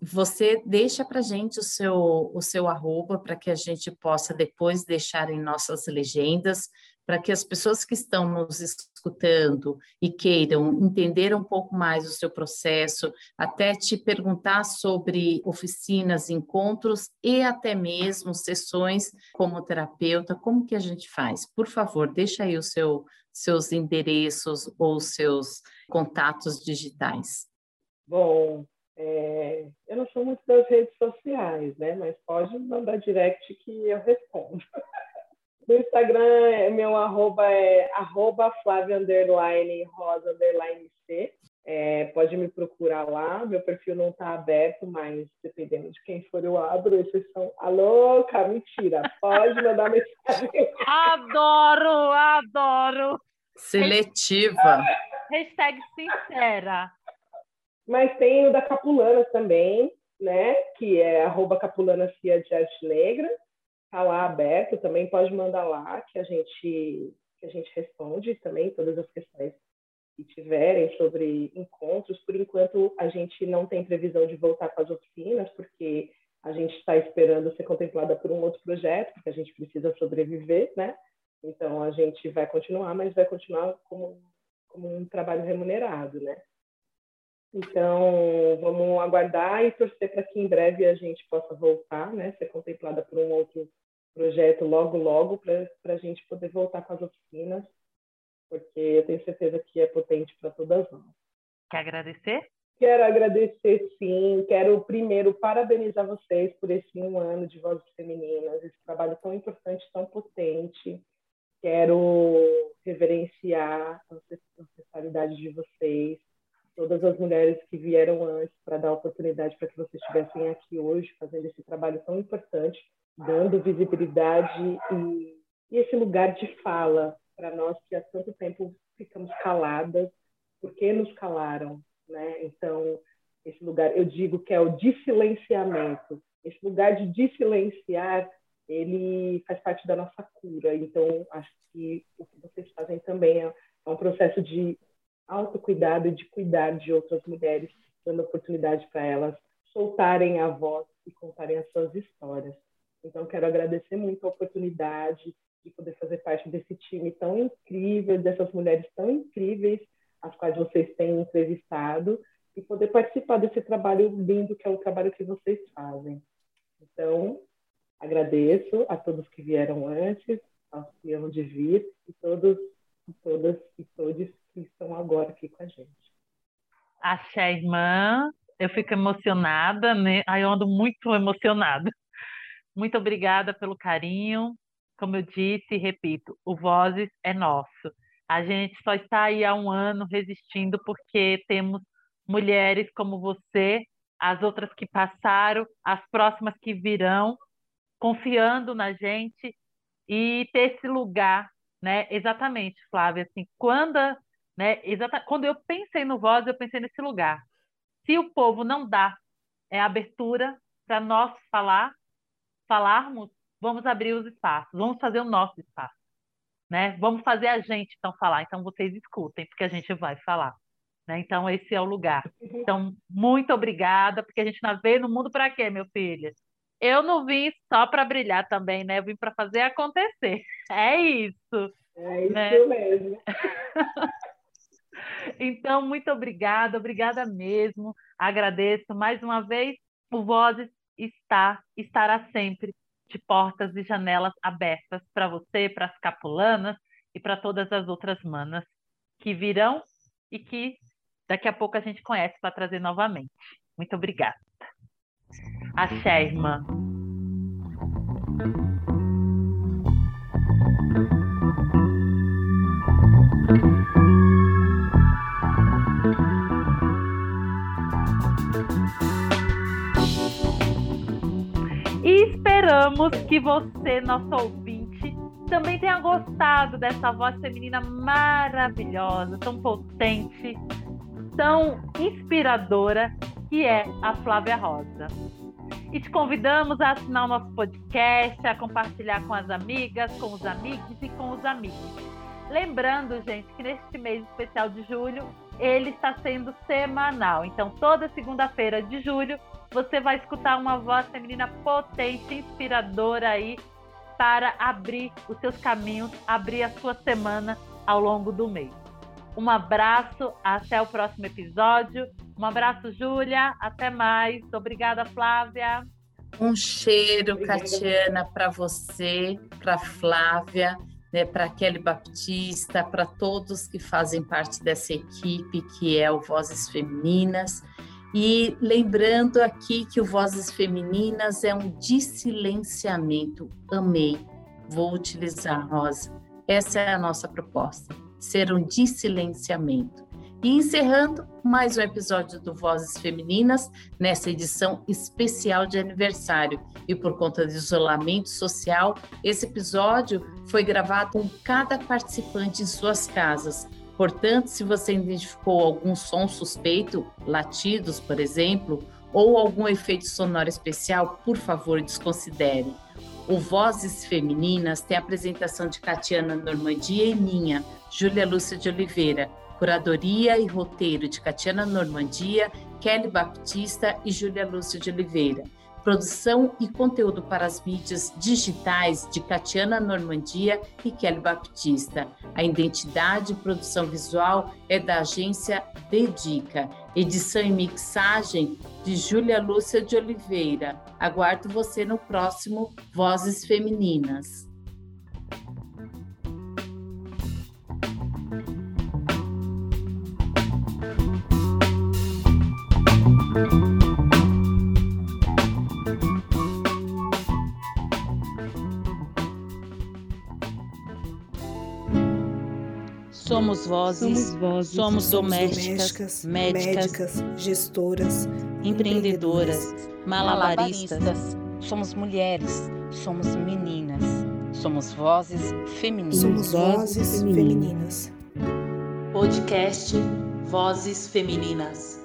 você deixa para gente o seu, o seu arroba para que a gente possa depois deixar em nossas legendas, para que as pessoas que estão nos escutando e queiram entender um pouco mais o seu processo, até te perguntar sobre oficinas, encontros e até mesmo sessões como terapeuta, como que a gente faz? Por favor, deixa aí o seu, seus endereços ou seus contatos digitais. Bom, é, eu não sou muito das redes sociais, né? Mas pode mandar direct que eu respondo. [LAUGHS] No Instagram, meu arroba é arroba Flávia underline rosa underline C. É, pode me procurar lá. Meu perfil não está aberto, mas dependendo de quem for, eu abro. Exceção. Alô, cara, mentira. Pode mandar mensagem. [LAUGHS] Adoro, adoro. Seletiva. Hashtag sincera. Mas tem o da Capulana também, né? Que é arroba de Arte Negra. Está lá aberto, também pode mandar lá que a gente que a gente responde também todas as questões que tiverem sobre encontros. Por enquanto, a gente não tem previsão de voltar com as oficinas, porque a gente está esperando ser contemplada por um outro projeto, porque a gente precisa sobreviver, né? Então, a gente vai continuar, mas vai continuar como, como um trabalho remunerado, né? Então, vamos aguardar e torcer para que em breve a gente possa voltar, né? Ser contemplada por um outro projeto logo, logo, para a gente poder voltar com as oficinas, porque eu tenho certeza que é potente para todas nós. Quer agradecer? Quero agradecer, sim. Quero primeiro parabenizar vocês por esse um ano de Vozes Femininas, esse trabalho tão importante, tão potente. Quero reverenciar a ancestralidade de vocês, todas as mulheres que vieram antes para dar oportunidade para que vocês estivessem aqui hoje fazendo esse trabalho tão importante dando visibilidade e, e esse lugar de fala para nós que há tanto tempo ficamos caladas, porque nos calaram, né? Então, esse lugar, eu digo que é o silenciamento. Esse lugar de desilenciar, ele faz parte da nossa cura. Então, acho que o que vocês fazem também é, é um processo de autocuidado de cuidar de outras mulheres, dando oportunidade para elas soltarem a voz e contarem as suas histórias. Então, quero agradecer muito a oportunidade de poder fazer parte desse time tão incrível, dessas mulheres tão incríveis, as quais vocês têm entrevistado, e poder participar desse trabalho lindo que é o trabalho que vocês fazem. Então, agradeço a todos que vieram antes, aos que hão de vir, e todos, todas e todos que estão agora aqui com a gente. Axé, irmã, eu fico emocionada, né? Ai, eu ando muito emocionada. Muito obrigada pelo carinho. como eu disse e repito, o Vozes é nosso. A gente só está aí há um ano resistindo porque temos mulheres como você, as outras que passaram, as próximas que virão, confiando na gente e ter esse lugar, né? Exatamente, Flávia, assim, quando, né, exata, quando eu pensei no Voz, eu pensei nesse lugar. Se o povo não dá é, abertura para nós falar, falarmos, vamos abrir os espaços, vamos fazer o nosso espaço, né? Vamos fazer a gente então falar. Então vocês escutem, porque a gente vai falar. Né? Então esse é o lugar. Então muito obrigada, porque a gente não veio no mundo para quê, meu filho? Eu não vim só para brilhar também, né? Eu vim para fazer acontecer. [LAUGHS] É isso. É isso né? mesmo. [LAUGHS] então, muito obrigada, obrigada mesmo. Agradeço mais uma vez. O Vozes está, estará sempre de portas e janelas abertas para você, para as capulanas e para todas as outras manas que virão e que daqui a pouco a gente conhece para trazer novamente. Muito obrigada. Axé, irmã. Esperamos que você, nosso ouvinte, também tenha gostado dessa voz feminina maravilhosa, tão potente, tão inspiradora, que é a Flávia Rosa. E te convidamos a assinar o nosso podcast, a compartilhar com as amigas, com os amigos e com os amigos. Lembrando, gente, que neste mês especial de julho, ele está sendo semanal. Então, toda segunda-feira de julho, você vai escutar uma voz feminina potente, inspiradora aí para abrir os seus caminhos, abrir a sua semana ao longo do mês. Um abraço, até o próximo episódio. Um abraço, Júlia. Até mais. Obrigada, Flávia. Um cheiro, Catiana, para você, para Flávia, né, para Kelly Baptista, para todos que fazem parte dessa equipe que é o Vozes Femininas. E lembrando aqui que o Vozes Femininas é um dissilenciamento. Amei. Vou utilizar, Rosa. Essa é a nossa proposta, ser um dissilenciamento. E encerrando mais um episódio do Vozes Femininas, nessa edição especial de aniversário. E por conta do isolamento social, esse episódio foi gravado com cada participante em suas casas Portanto, se você identificou algum som suspeito, latidos, por exemplo, ou algum efeito sonoro especial, por favor, desconsidere. O Vozes Femininas tem a apresentação de Catiana Normandia e minha, Júlia Lúcia de Oliveira, curadoria e roteiro de Catiana Normandia, Kelly Baptista e Júlia Lúcia de Oliveira produção e conteúdo para as mídias digitais de Catiana Normandia e Kelly Baptista. A identidade e produção visual é da agência Dedica. Edição e mixagem de Júlia Lúcia de Oliveira. Aguardo você no próximo Vozes Femininas. Somos vozes, somos, vozes, somos, domésticas, domésticas médicas, médicas, gestoras, empreendedoras, malabaristas. malabaristas. Somos mulheres, somos meninas, somos vozes femininas. Somos vozes femininas. Podcast Vozes Femininas.